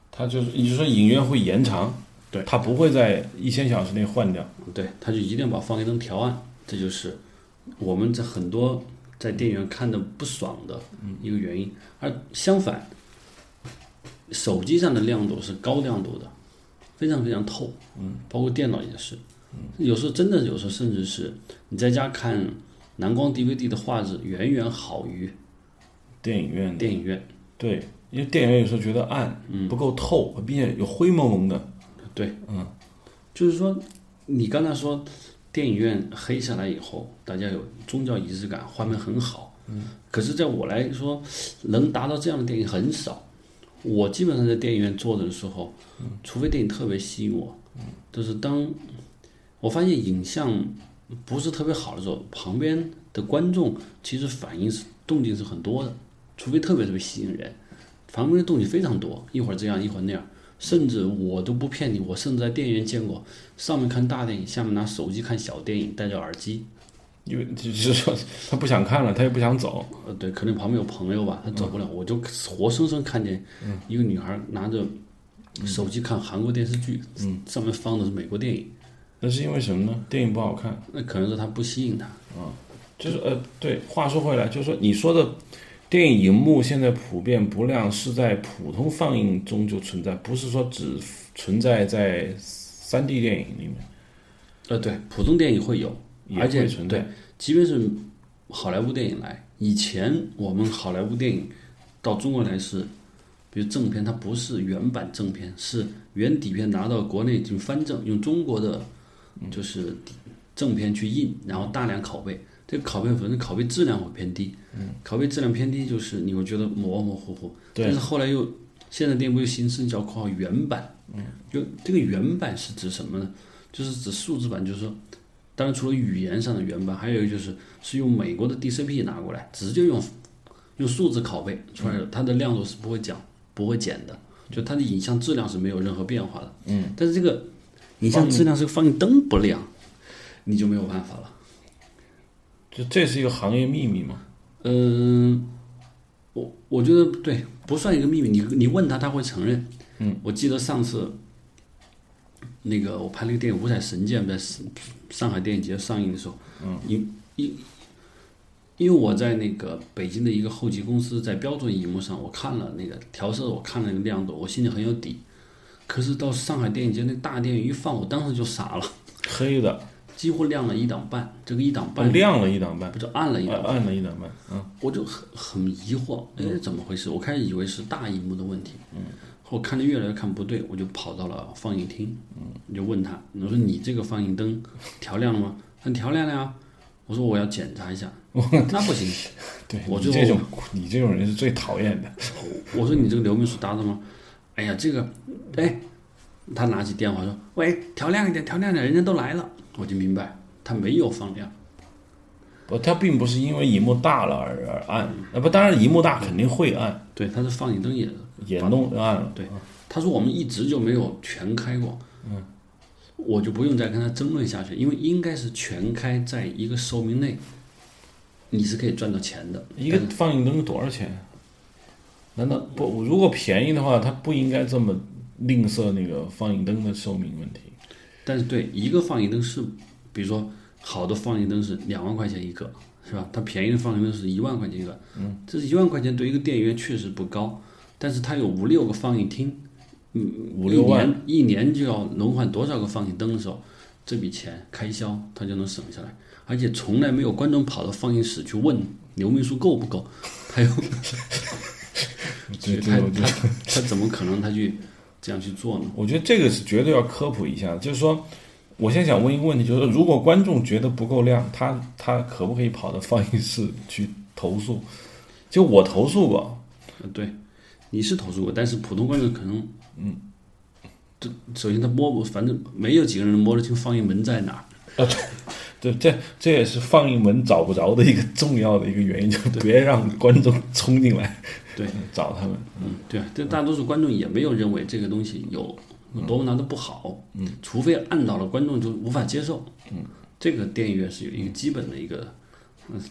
Speaker 1: 他就是，也就是说影院会延长，
Speaker 2: 对，
Speaker 1: 他不会在一千小时内换掉，
Speaker 2: 对，他就一定要把放映灯调暗，这就是我们在很多在电影院看的不爽的一个原因。而相反，手机上的亮度是高亮度的，非常非常透，
Speaker 1: 嗯，
Speaker 2: 包括电脑也是。有时候真的，有时候甚至是你在家看蓝光 DVD 的画质远远好于
Speaker 1: 电影院。
Speaker 2: 电影院
Speaker 1: 对，因为电影院有时候觉得暗，
Speaker 2: 嗯，
Speaker 1: 不够透，并且有灰蒙蒙的。
Speaker 2: 对，
Speaker 1: 嗯，
Speaker 2: 就是说，你刚才说电影院黑下来以后，大家有宗教仪式感，画面很好。
Speaker 1: 嗯，
Speaker 2: 可是在我来说，能达到这样的电影很少。我基本上在电影院坐着的时候，除非电影特别吸引我，就是当。我发现影像不是特别好的时候，旁边的观众其实反应是动静是很多的，除非特别特别吸引人，旁边的动静非常多，一会儿这样一会儿那样，甚至我都不骗你，我甚至在电影院见过，上面看大电影，下面拿手机看小电影，戴着耳机，
Speaker 1: 因为就是说他不想看了，他也不想走，
Speaker 2: 呃，对，可能旁边有朋友吧，他走不了，我就活生生看见一个女孩拿着手机看韩国电视剧，
Speaker 1: 嗯，
Speaker 2: 上面放的是美国电影。
Speaker 1: 那是因为什么呢？电影不好看，
Speaker 2: 那可能是它不吸引他
Speaker 1: 啊。就是呃，对，话说回来，就是说你说的电影荧幕现在普遍不亮，是在普通放映中就存在，不是说只存在在三 D 电影里面。
Speaker 2: 呃，对，普通电影会有，而且
Speaker 1: 存在。
Speaker 2: 即便是好莱坞电影来，以前我们好莱坞电影到中国来是比如正片，它不是原版正片，是原底片拿到国内进行翻正，用中国的就是正片去印，然后大量拷贝。这个拷贝反正拷贝质量会偏低，拷贝质量偏低就是你会觉得模模糊糊。
Speaker 1: 对
Speaker 2: 但是后来又现在电影部又形式叫括号原版，就这个原版是指什么呢？就是指数字版，就是说，当然除了语言上的原版，还有一个就是是用美国的 DCP 拿过来，直接用用数字拷贝出来的，它的亮度是不会降、不会减的，就它的影像质量是没有任何变化的。嗯，但是这个影像质量是放映灯不亮，你就没有办法了。
Speaker 1: 就这是一个行业秘密嘛？
Speaker 2: 嗯，我我觉得对，不算一个秘密。你你问他，他会承认。嗯，我记得上次那个我拍那个电影《五彩神剑》在上上海电影节上映的时候，嗯，因因因为我在那个北京的一个后期公司，在标准荧幕上我看了那个调色，我看了那个亮度，我心里很有底。可是到上海电影节那大电影一放，我当时就傻了，
Speaker 1: 黑的，
Speaker 2: 几乎亮了一档半。这个一档半
Speaker 1: 亮了一档半，
Speaker 2: 不就暗了一档半？
Speaker 1: 暗了一档半，嗯，
Speaker 2: 我就很很疑惑，哎，怎么回事？我开始以为是大荧幕的问题，嗯，后看着越来越看不对，我就跑到了放映厅，嗯，我就问他，我说你这个放映灯调亮了吗？很调亮了呀。我说我要检查一下，那不行，
Speaker 1: 对
Speaker 2: 我就
Speaker 1: 你这种你这种人是最讨厌的。
Speaker 2: 我说你这个流明数搭的吗？哎呀，这个，哎，他拿起电话说，喂，调亮一点，调亮一点，人家都来了，我就明白他没有放亮。
Speaker 1: 不，他并不是因为荧幕大了而而暗，啊不，当然荧幕大肯定会暗，
Speaker 2: 对，他是放映灯也
Speaker 1: 也弄暗了。
Speaker 2: 对，他说我们一直就没有全开过，嗯，我就不用再跟他争论下去，因为应该是全开，在一个寿命内，你是可以赚到钱的。
Speaker 1: 一个放映灯多少钱？难道不？如果便宜的话，它不应该这么吝啬那个放映灯的寿命问题。
Speaker 2: 但是对一个放映灯是，比如说好的放映灯是两万块钱一个，是吧？它便宜的放映灯是一万块钱一个，嗯，这是一万块钱对一个电影院确实不高，但是它有五六个放映厅，嗯，
Speaker 1: 五六万
Speaker 2: 一年一年就要轮换多少个放映灯的时候，这笔钱开销它就能省下来，而且从来没有观众跑到放映室去问流明数够不够，他有，
Speaker 1: 这
Speaker 2: 他
Speaker 1: 这我觉得
Speaker 2: 他他怎么可能他去这样去做呢？
Speaker 1: 我觉得这个是绝对要科普一下，就是说，我现在想问一个问题，就是说如果观众觉得不够亮，他他可不可以跑到放映室去投诉？就我投诉过，
Speaker 2: 呃，对，你是投诉过，但是普通观众可能，嗯，这首先他摸不，反正没有几个人摸得清放映门在哪儿。
Speaker 1: 对，这这也是放映门找不着的一个重要的一个原因，就是别让观众冲进来
Speaker 2: 对，
Speaker 1: 找他们。
Speaker 2: 嗯，对啊，这大多数观众也没有认为这个东西有有多么难的不好，嗯，除非按到了观众就无法接受，嗯，这个电影院是有一个基本的一个，嗯，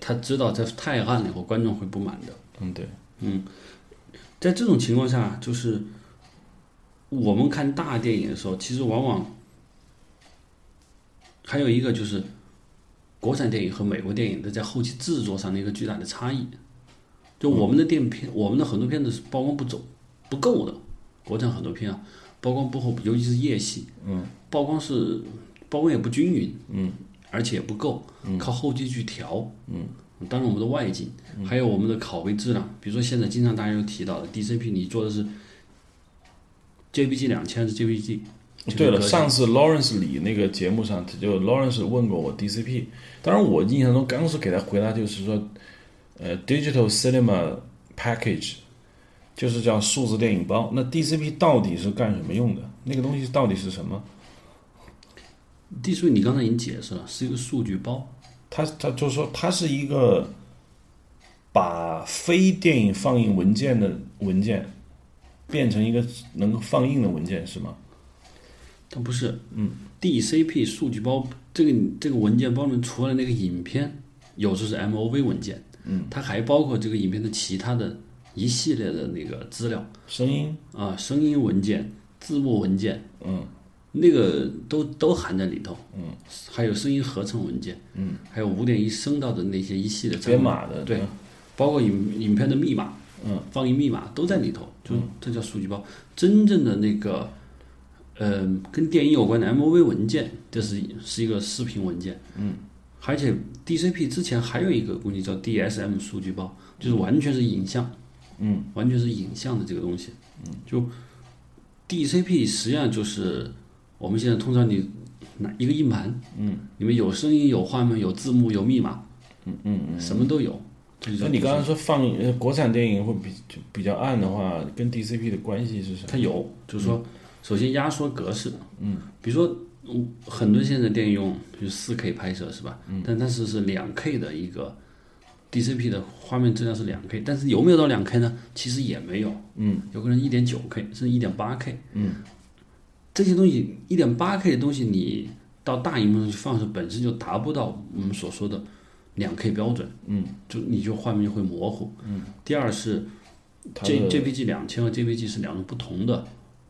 Speaker 2: 他知道这太暗了以后观众会不满的，
Speaker 1: 嗯，对，嗯
Speaker 2: 在这种情况下，就是我们看大电影的时候，其实往往还有一个就是国产电影和美国电影的在后期制作上的一个巨大的差异。就我们的电影片，我们的很多片子是曝光不走不够的，国产很多片啊，曝光不够，尤其是夜戏，嗯，曝光是曝光也不均匀，嗯，而且也不够，靠后期去调，嗯。当然，我们的外景，还有我们的拷贝质量，比如说现在经常大家有提到的 DCP，你做的是 JPG 两千还是 JPG？
Speaker 1: 对了，上次 Lawrence 李那个节目上，他就 Lawrence 问过我 DCP，当然我印象中刚是给他回答就是说，呃，Digital Cinema Package，就是叫数字电影包。那 DCP 到底是干什么用的？那个东西到底是什么
Speaker 2: ？DCP 你刚才已经解释了，是一个数据包。
Speaker 1: 它它就是说它是一个把非电影放映文件的文件变成一个能够放映的文件是吗？
Speaker 2: 它不是，嗯，DCP 数据包这个这个文件包里面除了那个影片，有时候是 MOV 文件，嗯，它还包括这个影片的其他的一系列的那个资料
Speaker 1: 声音。
Speaker 2: 啊，声音文件、字幕文件，
Speaker 1: 嗯，
Speaker 2: 那个都都含在里头，嗯，还有声音合成文件，嗯，还有五点一声道的那些一系列
Speaker 1: 编码的
Speaker 2: 对，包括影影片的密码，嗯，放映密码都在里头，就这叫数据包。真正的那个，呃，跟电影有关的 MOV 文件，这是是一个视频文件，嗯，而且 DCP 之前还有一个工具叫 DSM 数据包，就是完全是影像，嗯，完全是影像的这个东西，嗯，就 DCP 实际上就是我们现在通常你拿一个硬盘，嗯，里面有声音、有画面、有字幕、有密码，嗯嗯嗯，什么都有。
Speaker 1: 那你刚刚说放呃国产电影会比就比较暗的话，跟 DCP 的关系是什么？
Speaker 2: 它有，就是说，首先压缩格式，嗯，比如说，嗯，很多现在电影用就是四 K 拍摄是吧？嗯，但但是是两 K 的一个 DCP 的画面质量是两 K，但是有没有到两 K 呢？其实也没有，嗯，有可能一点九 K 甚至一点八 K，嗯，这些东西一点八 K 的东西你到大荧幕上去放是本身就达不到我们所说的。两 K 标准，嗯，就你就画面就会模糊，嗯。第二是，J JPG 两千和 JPG 是两种不同的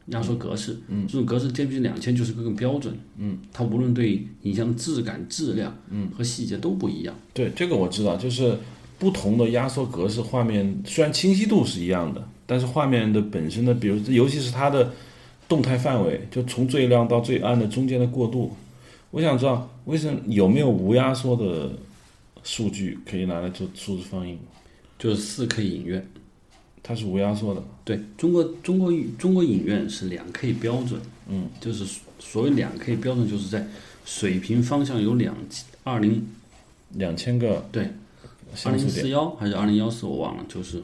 Speaker 2: 压缩格式，嗯，这种格式 JPG 两千就是更标准，嗯，它无论对影像质感、质量，嗯，和细节都不一样。
Speaker 1: 对，这个我知道，就是不同的压缩格式，画面虽然清晰度是一样的，但是画面的本身的，比如尤其是它的动态范围，就从最亮到最暗的中间的过渡，我想知道为什么有没有无压缩的？数据可以拿来做数字放映，
Speaker 2: 就是四 K 影院，
Speaker 1: 它是无压缩的。
Speaker 2: 对中国中国中国影院是两 K 标准，嗯，就是所谓两 K 标准，就是在水平方向有两二零
Speaker 1: 两千个
Speaker 2: 对，二零四幺还是二零幺四我忘了，就是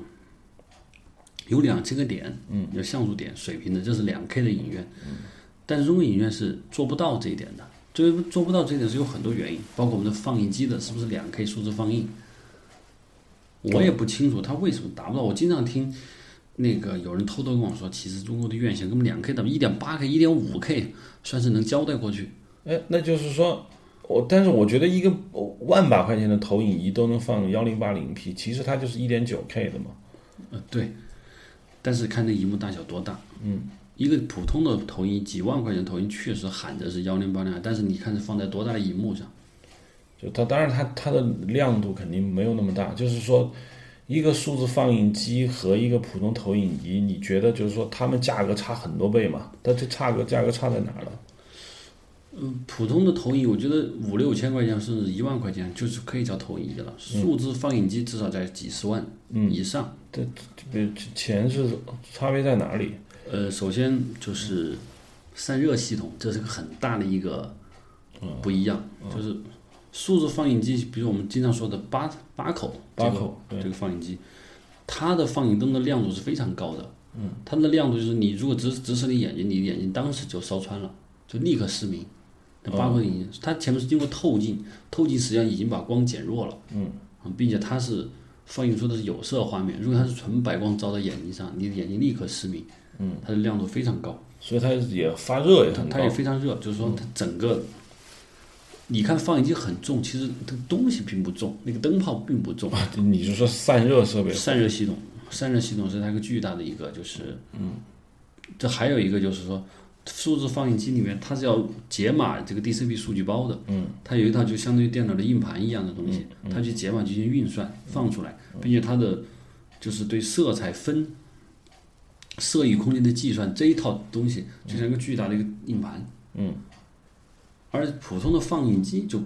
Speaker 2: 有两千个点，嗯，有像素点水平的，这是两 K 的影院，嗯，但是中国影院是做不到这一点的。这个做不到这一点是有很多原因，包括我们的放映机的是不是两 K 数字放映，我也不清楚它为什么达不到。我经常听那个有人偷偷跟我说，其实中国的院线根本两 K 的一点八 K、一点五 K 算是能交代过去。
Speaker 1: 哎，那就是说，我但是我觉得一个万把块钱的投影仪都能放幺零八零 P，其实它就是一点九 K 的嘛。
Speaker 2: 呃，对，但是看那荧幕大小多大，嗯。一个普通的投影几万块钱投影确实喊着是幺零八零，但是你看是放在多大的荧幕上？
Speaker 1: 就它当然它它的亮度肯定没有那么大。就是说，一个数字放映机和一个普通投影仪，你觉得就是说它们价格差很多倍嘛？它这差个价格差在哪儿了？
Speaker 2: 嗯，普通的投影我觉得五六千块钱甚至一万块钱就是可以叫投影仪了。数字放映机至少在几十万以上。
Speaker 1: 这这钱是差别在哪里？
Speaker 2: 呃，首先就是散热系统，这是个很大的一个不一样。就是数字放映机，比如我们经常说的八八口
Speaker 1: 八口
Speaker 2: 这个放映机，它的放映灯的亮度是非常高的。嗯，它的亮度就是你如果直直视你眼睛，你眼睛当时就烧穿了，就立刻失明。那八口影，它前面是经过透镜，透镜实际上已经把光减弱了。嗯，并且它是放映出的是有色画面，如果它是纯白光照到眼睛上，你的眼睛立刻失明。嗯，它的亮度非常高，
Speaker 1: 所以它也发热也很
Speaker 2: 高。它也非常热，就是说它整个，你看放映机很重，其实这个东西并不重，那个灯泡并不重。
Speaker 1: 你就说散热设备？
Speaker 2: 散热系统，散热系统是它一个巨大的一个，就是嗯，这还有一个就是说，数字放映机里面它是要解码这个 DCP 数据包的。嗯，它有一套就相当于电脑的硬盘一样的东西，它去解码进行运算放出来，并且它的就是对色彩分。色域空间的计算这一套东西就像一个巨大的一个硬盘，嗯，而普通的放映机就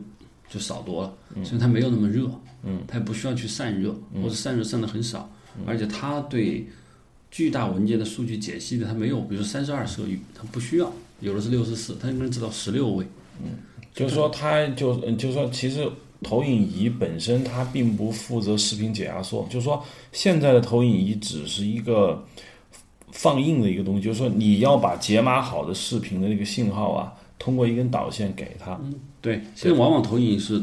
Speaker 2: 就少多了，所以它没有那么热，嗯，它也不需要去散热，或者散热散的很少，而且它对巨大文件的数据解析的它没有，比如三十二色域，它不需要，有的是六十四，它能知道十六位，
Speaker 1: 嗯，就是说它就就是说其实投影仪本身它并不负责视频解压缩，就是说现在的投影仪只是一个。放映的一个东西，就是说你要把解码好的视频的那个信号啊，通过一根导线给它。
Speaker 2: 嗯，对。现在往往投影是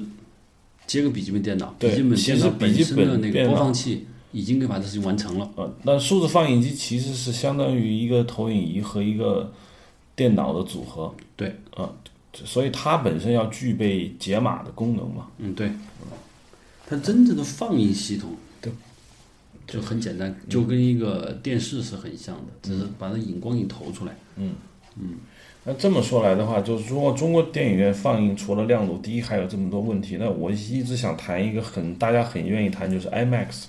Speaker 2: 接个笔记本电脑，笔记本电脑本身的那个播放器已经可以把这事情完成了。
Speaker 1: 呃，那数字放映机其实是相当于一个投影仪和一个电脑的组合。
Speaker 2: 对，
Speaker 1: 啊，所以它本身要具备解码的功能嘛。
Speaker 2: 嗯，对。它真正的放映系统。就很简单，就跟一个电视是很像的，只是把那影光给投出来。
Speaker 1: 嗯嗯，那这么说来的话，就是如果中国电影院放映除了亮度低，还有这么多问题，那我一直想谈一个很大家很愿意谈，就是 IMAX。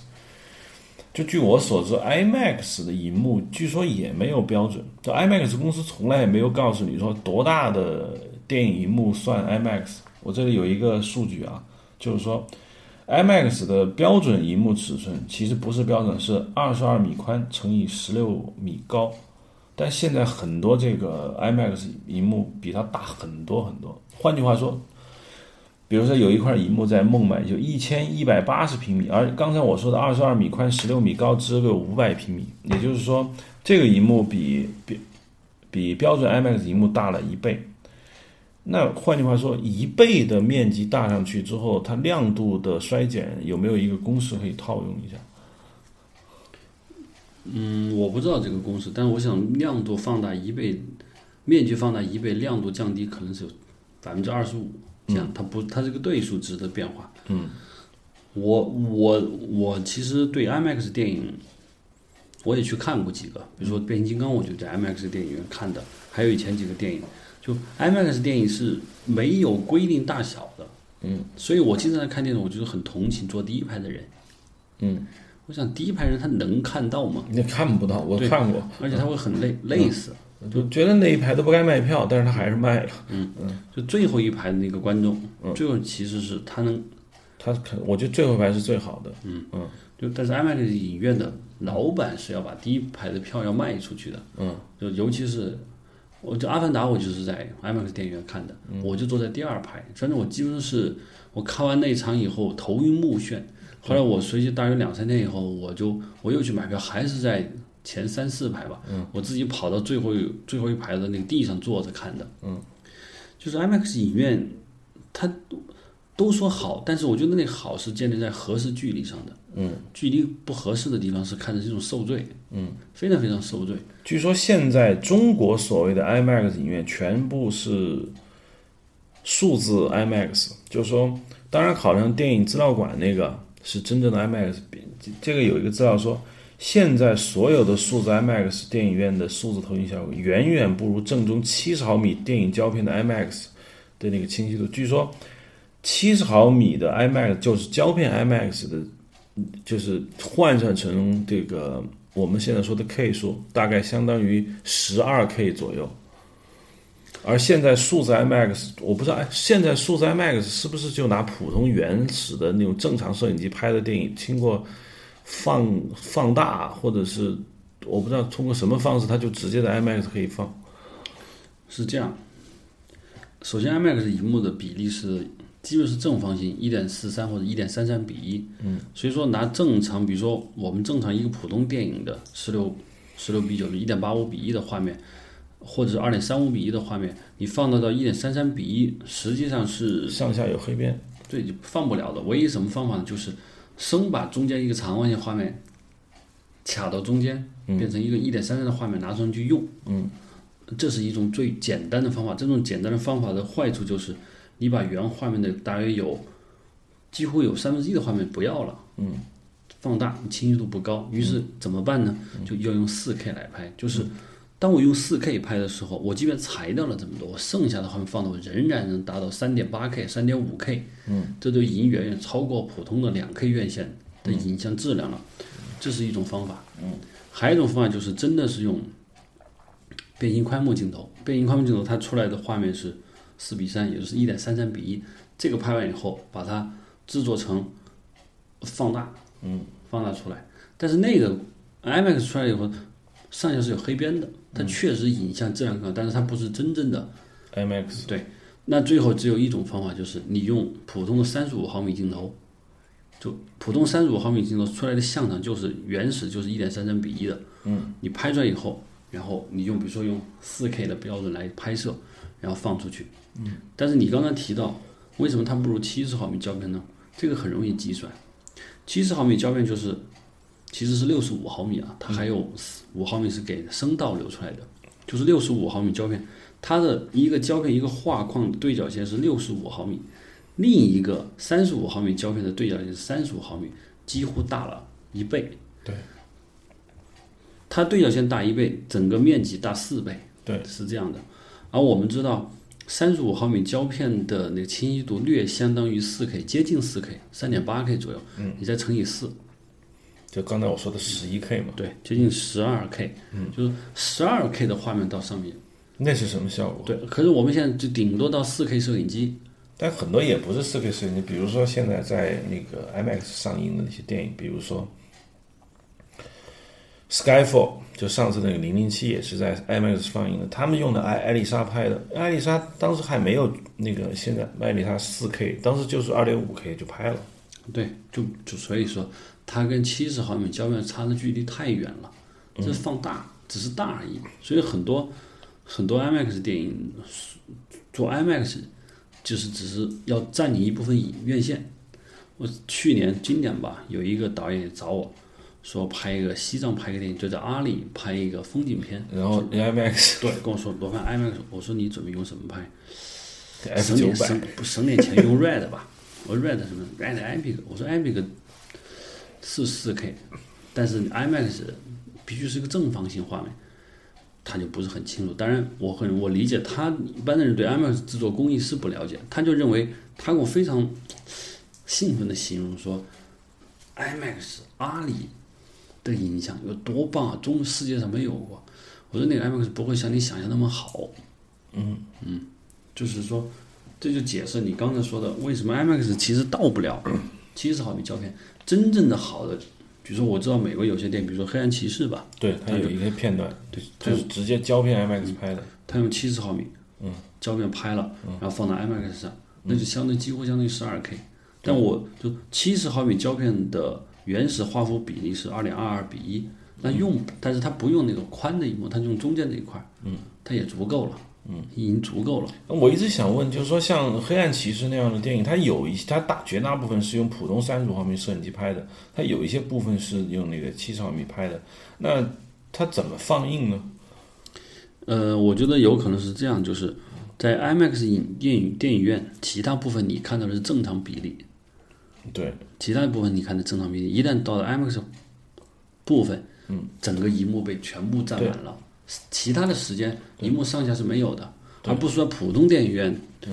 Speaker 1: 就据我所知，IMAX 的荧幕据说也没有标准，这 IMAX 公司从来也没有告诉你说多大的电影荧幕算 IMAX。我这里有一个数据啊，就是说。IMAX 的标准荧幕尺寸其实不是标准，是二十二米宽乘以十六米高。但现在很多这个 IMAX 荧幕比它大很多很多。换句话说，比如说有一块荧幕在孟买就一千一百八十平米，而刚才我说的二十二米宽、十六米高只有五百平米，也就是说这个荧幕比比比标准 IMAX 荧幕大了一倍。那换句话说，一倍的面积大上去之后，它亮度的衰减有没有一个公式可以套用一下？
Speaker 2: 嗯，我不知道这个公式，但是我想亮度放大一倍，面积放大一倍，亮度降低可能是有百分之二十五，这样它不，它这个对数值的变化。
Speaker 1: 嗯，
Speaker 2: 我我我其实对 IMAX 电影，我也去看过几个，比如说变形金刚，我就在 IMAX 电影院看的，还有以前几个电影，就 IMAX 电影是没有规定大小的。
Speaker 1: 嗯，
Speaker 2: 所以我经常在看电影，我就是很同情坐第一排的人。
Speaker 1: 嗯，
Speaker 2: 我想第一排人他能看到吗？
Speaker 1: 你看不到，我
Speaker 2: 对
Speaker 1: 看过，
Speaker 2: 而且他会很累，累死。
Speaker 1: 就觉得那一排都不该卖票，但是他还是卖了。
Speaker 2: 嗯嗯就最后一排的那个观众，
Speaker 1: 嗯
Speaker 2: 最后其实是他能，
Speaker 1: 他肯，我觉得最后一排是最好的。
Speaker 2: 嗯嗯就但是 IMAX 影院的老板是要把第一排的票要卖出去的。
Speaker 1: 嗯，
Speaker 2: 就尤其是，我就《阿凡达》，我就是在 IMAX 电影院看的，我就坐在第二排，反正我基本上是我看完那一场以后头晕目眩。后来我随机大约两三天以后，我就我又去买票，还是在前三四排吧。嗯，我自己跑到最后一最后一排的那个地上坐着看的。嗯，就是 IMAX 影院，它都都说好，但是我觉得那个好是建立在合适距离上的。
Speaker 1: 嗯，
Speaker 2: 距离不合适的地方是看着这种受罪。嗯，非常非常受罪。
Speaker 1: 据说现在中国所谓的 IMAX 影院全部是数字 IMAX，就是说，当然考量电影资料馆那个是真正的 IMAX。这个有一个资料说，现在所有的数字 IMAX 电影院的数字投影效果远远不如正宗七十毫米电影胶片的 IMAX 的那个清晰度。据说七十毫米的 IMAX 就是胶片 IMAX 的，就是换算成这个我们现在说的 K 数，大概相当于十二 K 左右。而现在数字 IMAX，我不知道，哎，现在数字 IMAX 是不是就拿普通原始的那种正常摄影机拍的电影，经过放放大，或者是我不知道通过什么方式，它就直接在 IMAX 可以放。
Speaker 2: 是这样，首先 IMAX 荧幕的比例是基本是正方形，一点四三或者一点三三比一。嗯，所以说拿正常，比如说我们正常一个普通电影的十六十六比九，一点八五比一的画面，或者是二点三五比一的画面，你放大到一点三三比一，实际上是
Speaker 1: 上下有黑边，
Speaker 2: 对就放不了的。唯一什么方法呢？就是生把中间一个长方形画面卡到中间，变成一个一点三三的画面拿上去用。
Speaker 1: 嗯，
Speaker 2: 这是一种最简单的方法。这种简单的方法的坏处就是，你把原画面的大约有几乎有三分之一的画面不要了。嗯，放大清晰度不高，于是怎么办呢？就要用四 K 来拍。就是当我用四 K 拍的时候，我即便裁掉了这么多，我剩下的画面放大，我仍然能达到三点八 K、三点五 K。嗯，这都已经远远超过普通的两 K 院线的影像质量了。这是一种方法。嗯，还有一种方法就是真的是用变形宽幕镜头。变形宽幕镜头它出来的画面是四比三，也就是一点三三比一。这个拍完以后，把它制作成放大，嗯，放大出来。但是那个 IMAX 出来以后，上下是有黑边的，它确实影像质量高，但是它不是真正的
Speaker 1: IMAX
Speaker 2: 对。那最后只有一种方法，就是你用普通的三十五毫米镜头，就普通三十五毫米镜头出来的像场就是原始就是一点三三比一的，嗯，你拍出来以后，然后你用比如说用四 K 的标准来拍摄，然后放出去，嗯，但是你刚刚提到为什么它不如七十毫米胶片呢？这个很容易计算，七十毫米胶片就是其实是六十五毫米啊，它还有五毫米是给声道留出来的，就是六十五毫米胶片。它的一个胶片一个画框的对角线是六十五毫米，另一个三十五毫米胶片的对角线是三十五毫米，几乎大了一倍。
Speaker 1: 对，
Speaker 2: 它对角线大一倍，整个面积大四倍。
Speaker 1: 对，
Speaker 2: 是这样的。而我们知道，三十五毫米胶片的那个清晰度略相当于四 K，接近四 K，三点八 K 左右。嗯，你再乘以四，
Speaker 1: 就刚才我说的十一 K 嘛。
Speaker 2: 对，接近十二 K。嗯，就是十二 K 的画面到上面。
Speaker 1: 那是什么效果？
Speaker 2: 对，可是我们现在就顶多到四 K 摄影机，
Speaker 1: 但很多也不是四 K 摄影机，比如说现在在那个 IMAX 上映的那些电影，比如说 Skyfall，就上次那个零零七也是在 IMAX 放映的，他们用的艾艾丽莎拍的，艾丽莎当时还没有那个现在艾丽莎四 K，当时就是二点五 K 就拍了。
Speaker 2: 对，就就所以说，它跟七十毫米胶片差的距离太远了，这放大，只是大而已。所以很多很多 IMAX 电影做 IMAX，就是只是要占领一部分影院线。我去年今年吧，有一个导演找我说拍一个西藏拍个电影，就在阿里拍一个风景片，
Speaker 1: 然后 IMAX
Speaker 2: 对，跟我说罗盘 IMAX，我说你准备用什么拍省点省不省点钱用 Red 吧？我说 Red 什么？Red Epic，我说 Epic 是四 K，但是 IMAX 必须是个正方形画面，他就不是很清楚。当然，我很我理解他一般的人对 IMAX 制作工艺是不了解，他就认为他跟我非常兴奋的形容说，IMAX 阿里的影响有多棒啊，中世界上没有过。我说那个 IMAX 不会像你想象那么好。嗯嗯就是说，这就解释你刚才说的为什么 IMAX 其实到不了七十毫米胶片。真正的好的，比如说我知道美国有些电影，比如说《黑暗骑士》吧，
Speaker 1: 对，它有一些片段，
Speaker 2: 对，
Speaker 1: 就是直接胶片 IMAX 拍的。
Speaker 2: 它用七十毫米
Speaker 1: 嗯
Speaker 2: 胶片拍了，然后放到 IMAX 上，那就相当于几乎相当于十二 K。但我就七十毫米胶片的原始画幅比例是二点二二比一，那用，但是它不用那个宽的一幕，它用中间这一块，嗯，它也足够了，嗯，已经足够了。
Speaker 1: 我一直想问，就是说像《黑暗骑士》那样的电影，它有一些，它大绝大部分是用普通三十五毫米摄影机拍的，它有一些部分是用那个七十毫米拍的，那它怎么放映呢？
Speaker 2: 呃，我觉得有可能是这样，就是在 IMAX 影电影电影院，其他部分你看到的是正常比例，
Speaker 1: 对，
Speaker 2: 其他部分你看的正常比例，一旦到了 IMAX 部分，嗯，整个荧幕被全部占满了，其他的时间荧幕上下是没有的，而不是说普通电影院，对。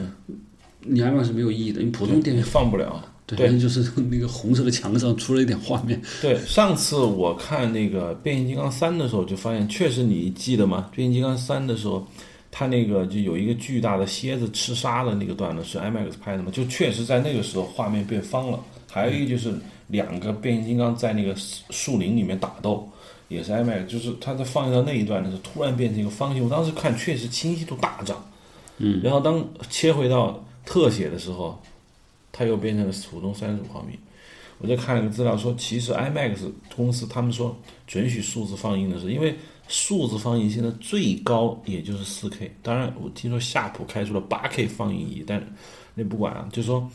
Speaker 2: 你 IMAX 是没有意义的，因为普通电影院
Speaker 1: 放不了。
Speaker 2: 对，那就是那个红色的墙上出了一点画面，
Speaker 1: 对，上次我看那个变形金刚三的时候，就发现确实你记得吗？变形金刚三的时候，它那个就有一个巨大的蝎子吃沙的那个段落是 IMAX 拍的嘛，就确实在那个时候画面变方了。还有一个就是两个变形金刚在那个树林里面打斗，也是 IMAX，就是它在放映到那一段的时候，突然变成一个方形。我当时看确实清晰度大涨，嗯，然后当切回到特写的时候，它又变成了普通三十五毫米。我在看了个资料说，其实 IMAX 公司他们说准许数字放映的是，因为数字放映现在最高也就是四 K。当然，我听说夏普开出了八 K 放映仪，但那不管啊，就说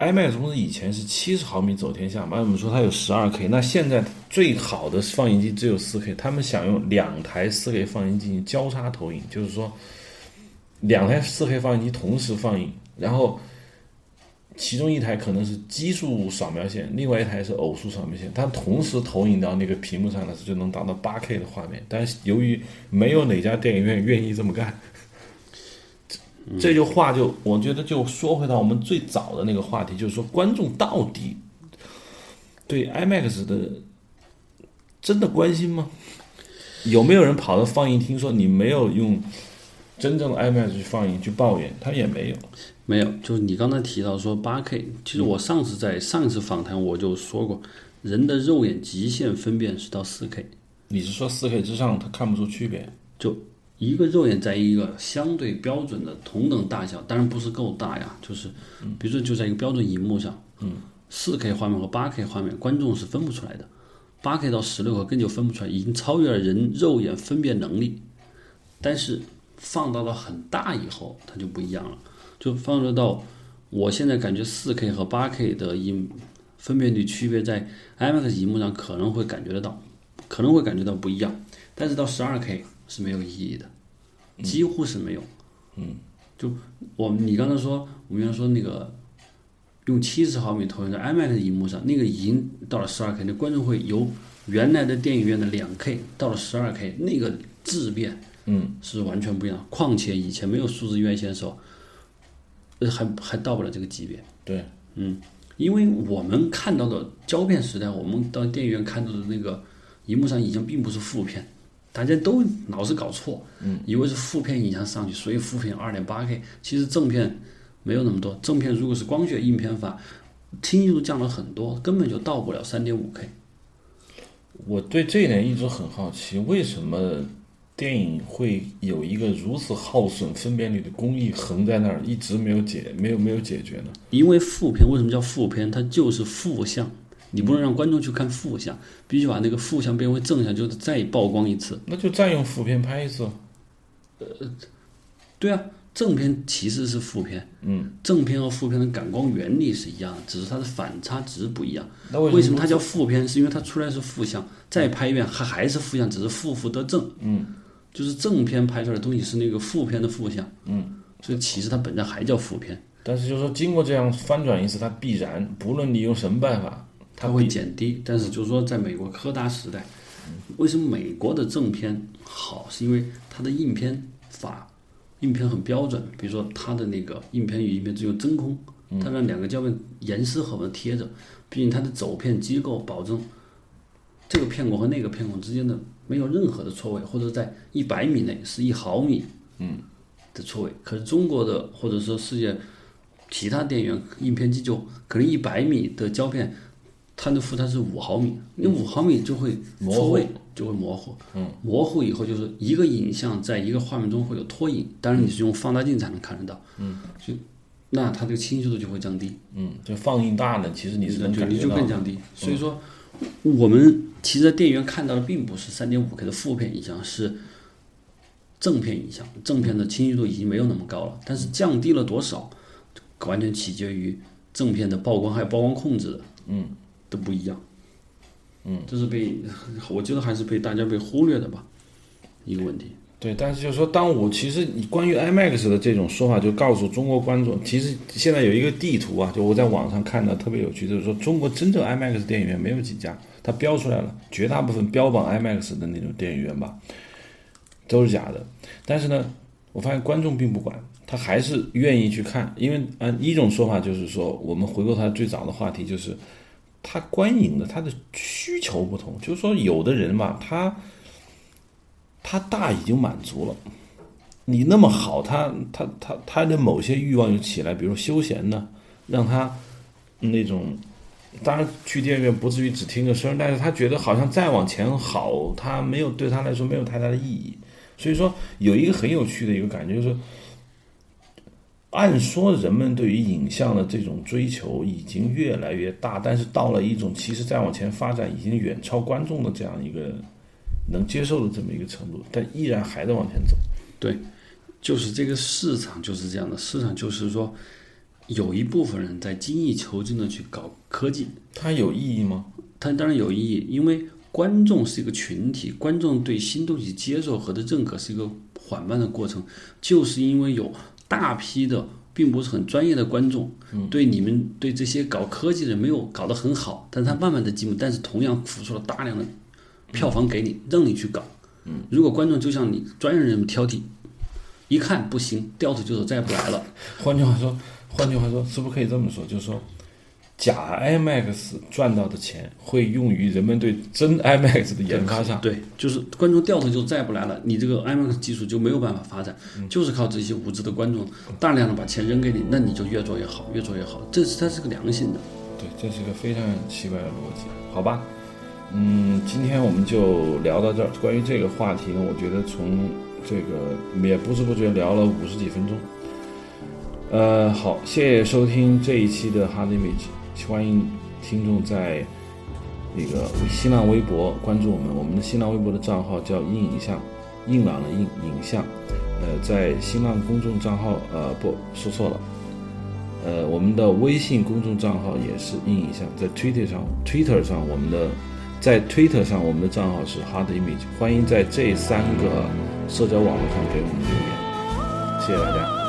Speaker 1: IMAX 公司以前是七十毫米走天下嘛，我们说它有十二 K，那现在最好的放映机只有四 K，他们想用两台四 K 放映机进行交叉投影，就是说两台四 K 放映机同时放映，然后。其中一台可能是奇数扫描线，另外一台是偶数扫描线，它同时投影到那个屏幕上的时候，就能达到八 K 的画面。但是由于没有哪家电影院愿意这么干，这句话就我觉得就说回到我们最早的那个话题，就是说观众到底对 IMAX 的真的关心吗？有没有人跑到放映厅说你没有用真正的 IMAX 去放映去抱怨？他也没有。
Speaker 2: 没有，就是你刚才提到说八 K，其实我上次在上一次访谈我就说过，人的肉眼极限分辨是到四 K。
Speaker 1: 你是说四 K 之上他看不出区别？
Speaker 2: 就一个肉眼在一个相对标准的同等大小，当然不是够大呀，就是比如说就在一个标准荧幕上，嗯，四 K 画面和八 K 画面，观众是分不出来的。八 K 到十六个根本就分不出来，已经超越了人肉眼分辨能力。但是放到了很大以后，它就不一样了。就放热到，我现在感觉四 K 和八 K 的荧分辨率区别在 IMAX 荧幕上可能会感觉得到，可能会感觉到不一样，但是到十二 K 是没有意义的，几乎是没有。
Speaker 1: 嗯，
Speaker 2: 就我们你刚才说，我们原来说那个用七十毫米投影在 IMAX 荧幕上，那个已经到了十二 K，那观众会由原来的电影院的两 K 到了十二 K，那个质变，
Speaker 1: 嗯，
Speaker 2: 是完全不一样。况且以前没有数字院线的时候。还还到不了这个级别，
Speaker 1: 对，
Speaker 2: 嗯，因为我们看到的胶片时代，我们到电影院看到的那个荧幕上已经并不是负片，大家都老是搞错，
Speaker 1: 嗯，
Speaker 2: 以为是负片影像上去，所以负片二点八 K，其实正片没有那么多。正片如果是光学硬片法，清晰度降了很多，根本就到不了三点五 K。
Speaker 1: 我对这一点一直很好奇，为什么电影会有一个如此耗损分辨率的工艺横在那儿，一直没有解，没有没有解决呢？
Speaker 2: 因为负片为什么叫负片？它就是负向，你不能让观众去看负向，必须把那个负向变为正向，就是再曝光一次。
Speaker 1: 那就再用负片拍一次。
Speaker 2: 呃对啊，正片其实是负片，
Speaker 1: 嗯，
Speaker 2: 正片和负片的感光原理是一样的，只是它的反差值不一样。
Speaker 1: 那为
Speaker 2: 什么它叫负片？是因为它出来是负向，再拍一遍还还是负向，只是负负得正。
Speaker 1: 嗯，
Speaker 2: 就是正片拍出来的东西是那个负片的负向。
Speaker 1: 嗯，
Speaker 2: 所以其实它本身还叫负片，
Speaker 1: 但是就是说经过这样翻转一次，它必然不论你用什么办法，
Speaker 2: 它会减低。但是就是说，在美国柯达时代，为什么美国的正片好？是因为它的印片法，印片很标准。比如说它的那个印片与印片只有真空，它让两个胶片严丝合缝贴着，毕竟它的走片机构保证这个片孔和那个片孔之间的没有任何的错位，或者在一百米内是一毫米嗯的错位。可是中国的或者说世界其他电影院印片机就可能一百米的胶片，它的负它是五毫米，你五毫米就会
Speaker 1: 模糊
Speaker 2: 错位，就会模糊。嗯，模糊以后就是一个影像在一个画面中会有拖影，当然你是用放大镜才能看得到。嗯，就那它这个清晰度就会降低。
Speaker 1: 嗯，就放映大了，其实你是能
Speaker 2: 就你就
Speaker 1: 感觉到的。
Speaker 2: 更降低。所以说，我们其实，在电影院看到的并不是三点五 K 的负片影像，是正片影像。正片的清晰度已经没有那么高了，但是降低了多少，完全取决于正片的曝光还有曝光控制的，
Speaker 1: 嗯，
Speaker 2: 都不一样。嗯，这是被我觉得还是被大家被忽略的吧，一个问题。
Speaker 1: 对，但是就是说，当我其实你关于 IMAX 的这种说法，就告诉中国观众，其实现在有一个地图啊，就我在网上看到特别有趣，就是说中国真正 IMAX 电影院没有几家，它标出来了，绝大部分标榜 IMAX 的那种电影院吧，都是假的。但是呢，我发现观众并不管，他还是愿意去看，因为按一种说法就是说，我们回过他最早的话题，就是他观影的他的需求不同，就是说有的人吧，他。他大已经满足了，你那么好，他他他他的某些欲望就起来，比如休闲呢，让他那种，当然去电影院不至于只听个声，但是他觉得好像再往前好，他没有对他来说没有太大的意义。所以说有一个很有趣的一个感觉就是，按说人们对于影像的这种追求已经越来越大，但是到了一种其实再往前发展已经远超观众的这样一个。能接受的这么一个程度，但依然还在往前走。
Speaker 2: 对，就是这个市场就是这样的，市场就是说，有一部分人在精益求精的去搞科技，
Speaker 1: 它有意义吗？
Speaker 2: 它当然有意义，因为观众是一个群体，观众对新东西接受和的认可是一个缓慢的过程，就是因为有大批的并不是很专业的观众，对你们对这些搞科技的人没有搞得很好，但他慢慢的进步，但是同样付出了大量的。票房给你，让你去搞。嗯，如果观众就像你专业人挑剔，一看不行，掉头就走，再也不来了。
Speaker 1: 换句话说，换句话说，是不是可以这么说？就是说，假 IMAX 赚到的钱会用于人们对真 IMAX 的研发上。
Speaker 2: 对，就是观众掉头就再不来了，你这个 IMAX 技术就没有办法发展，就是靠这些无知的观众大量的把钱扔给你，那你就越做越好，越做越好。这是它是个良性的。
Speaker 1: 对，这是个非常奇怪的逻辑，好吧？嗯，今天我们就聊到这儿。关于这个话题呢，我觉得从这个也不知不觉聊了五十几分钟。呃，好，谢谢收听这一期的 Hard Image，欢迎听众在那个新浪微博关注我们，我们的新浪微博的账号叫硬影像，硬朗的硬影像。呃，在新浪公众账号，呃，不说错了，呃，我们的微信公众账号也是硬影像，在 Twitter 上，Twitter 上我们的。在推特上，我们的账号是 Hard Image，欢迎在这三个社交网络上给我们留言，谢谢大家。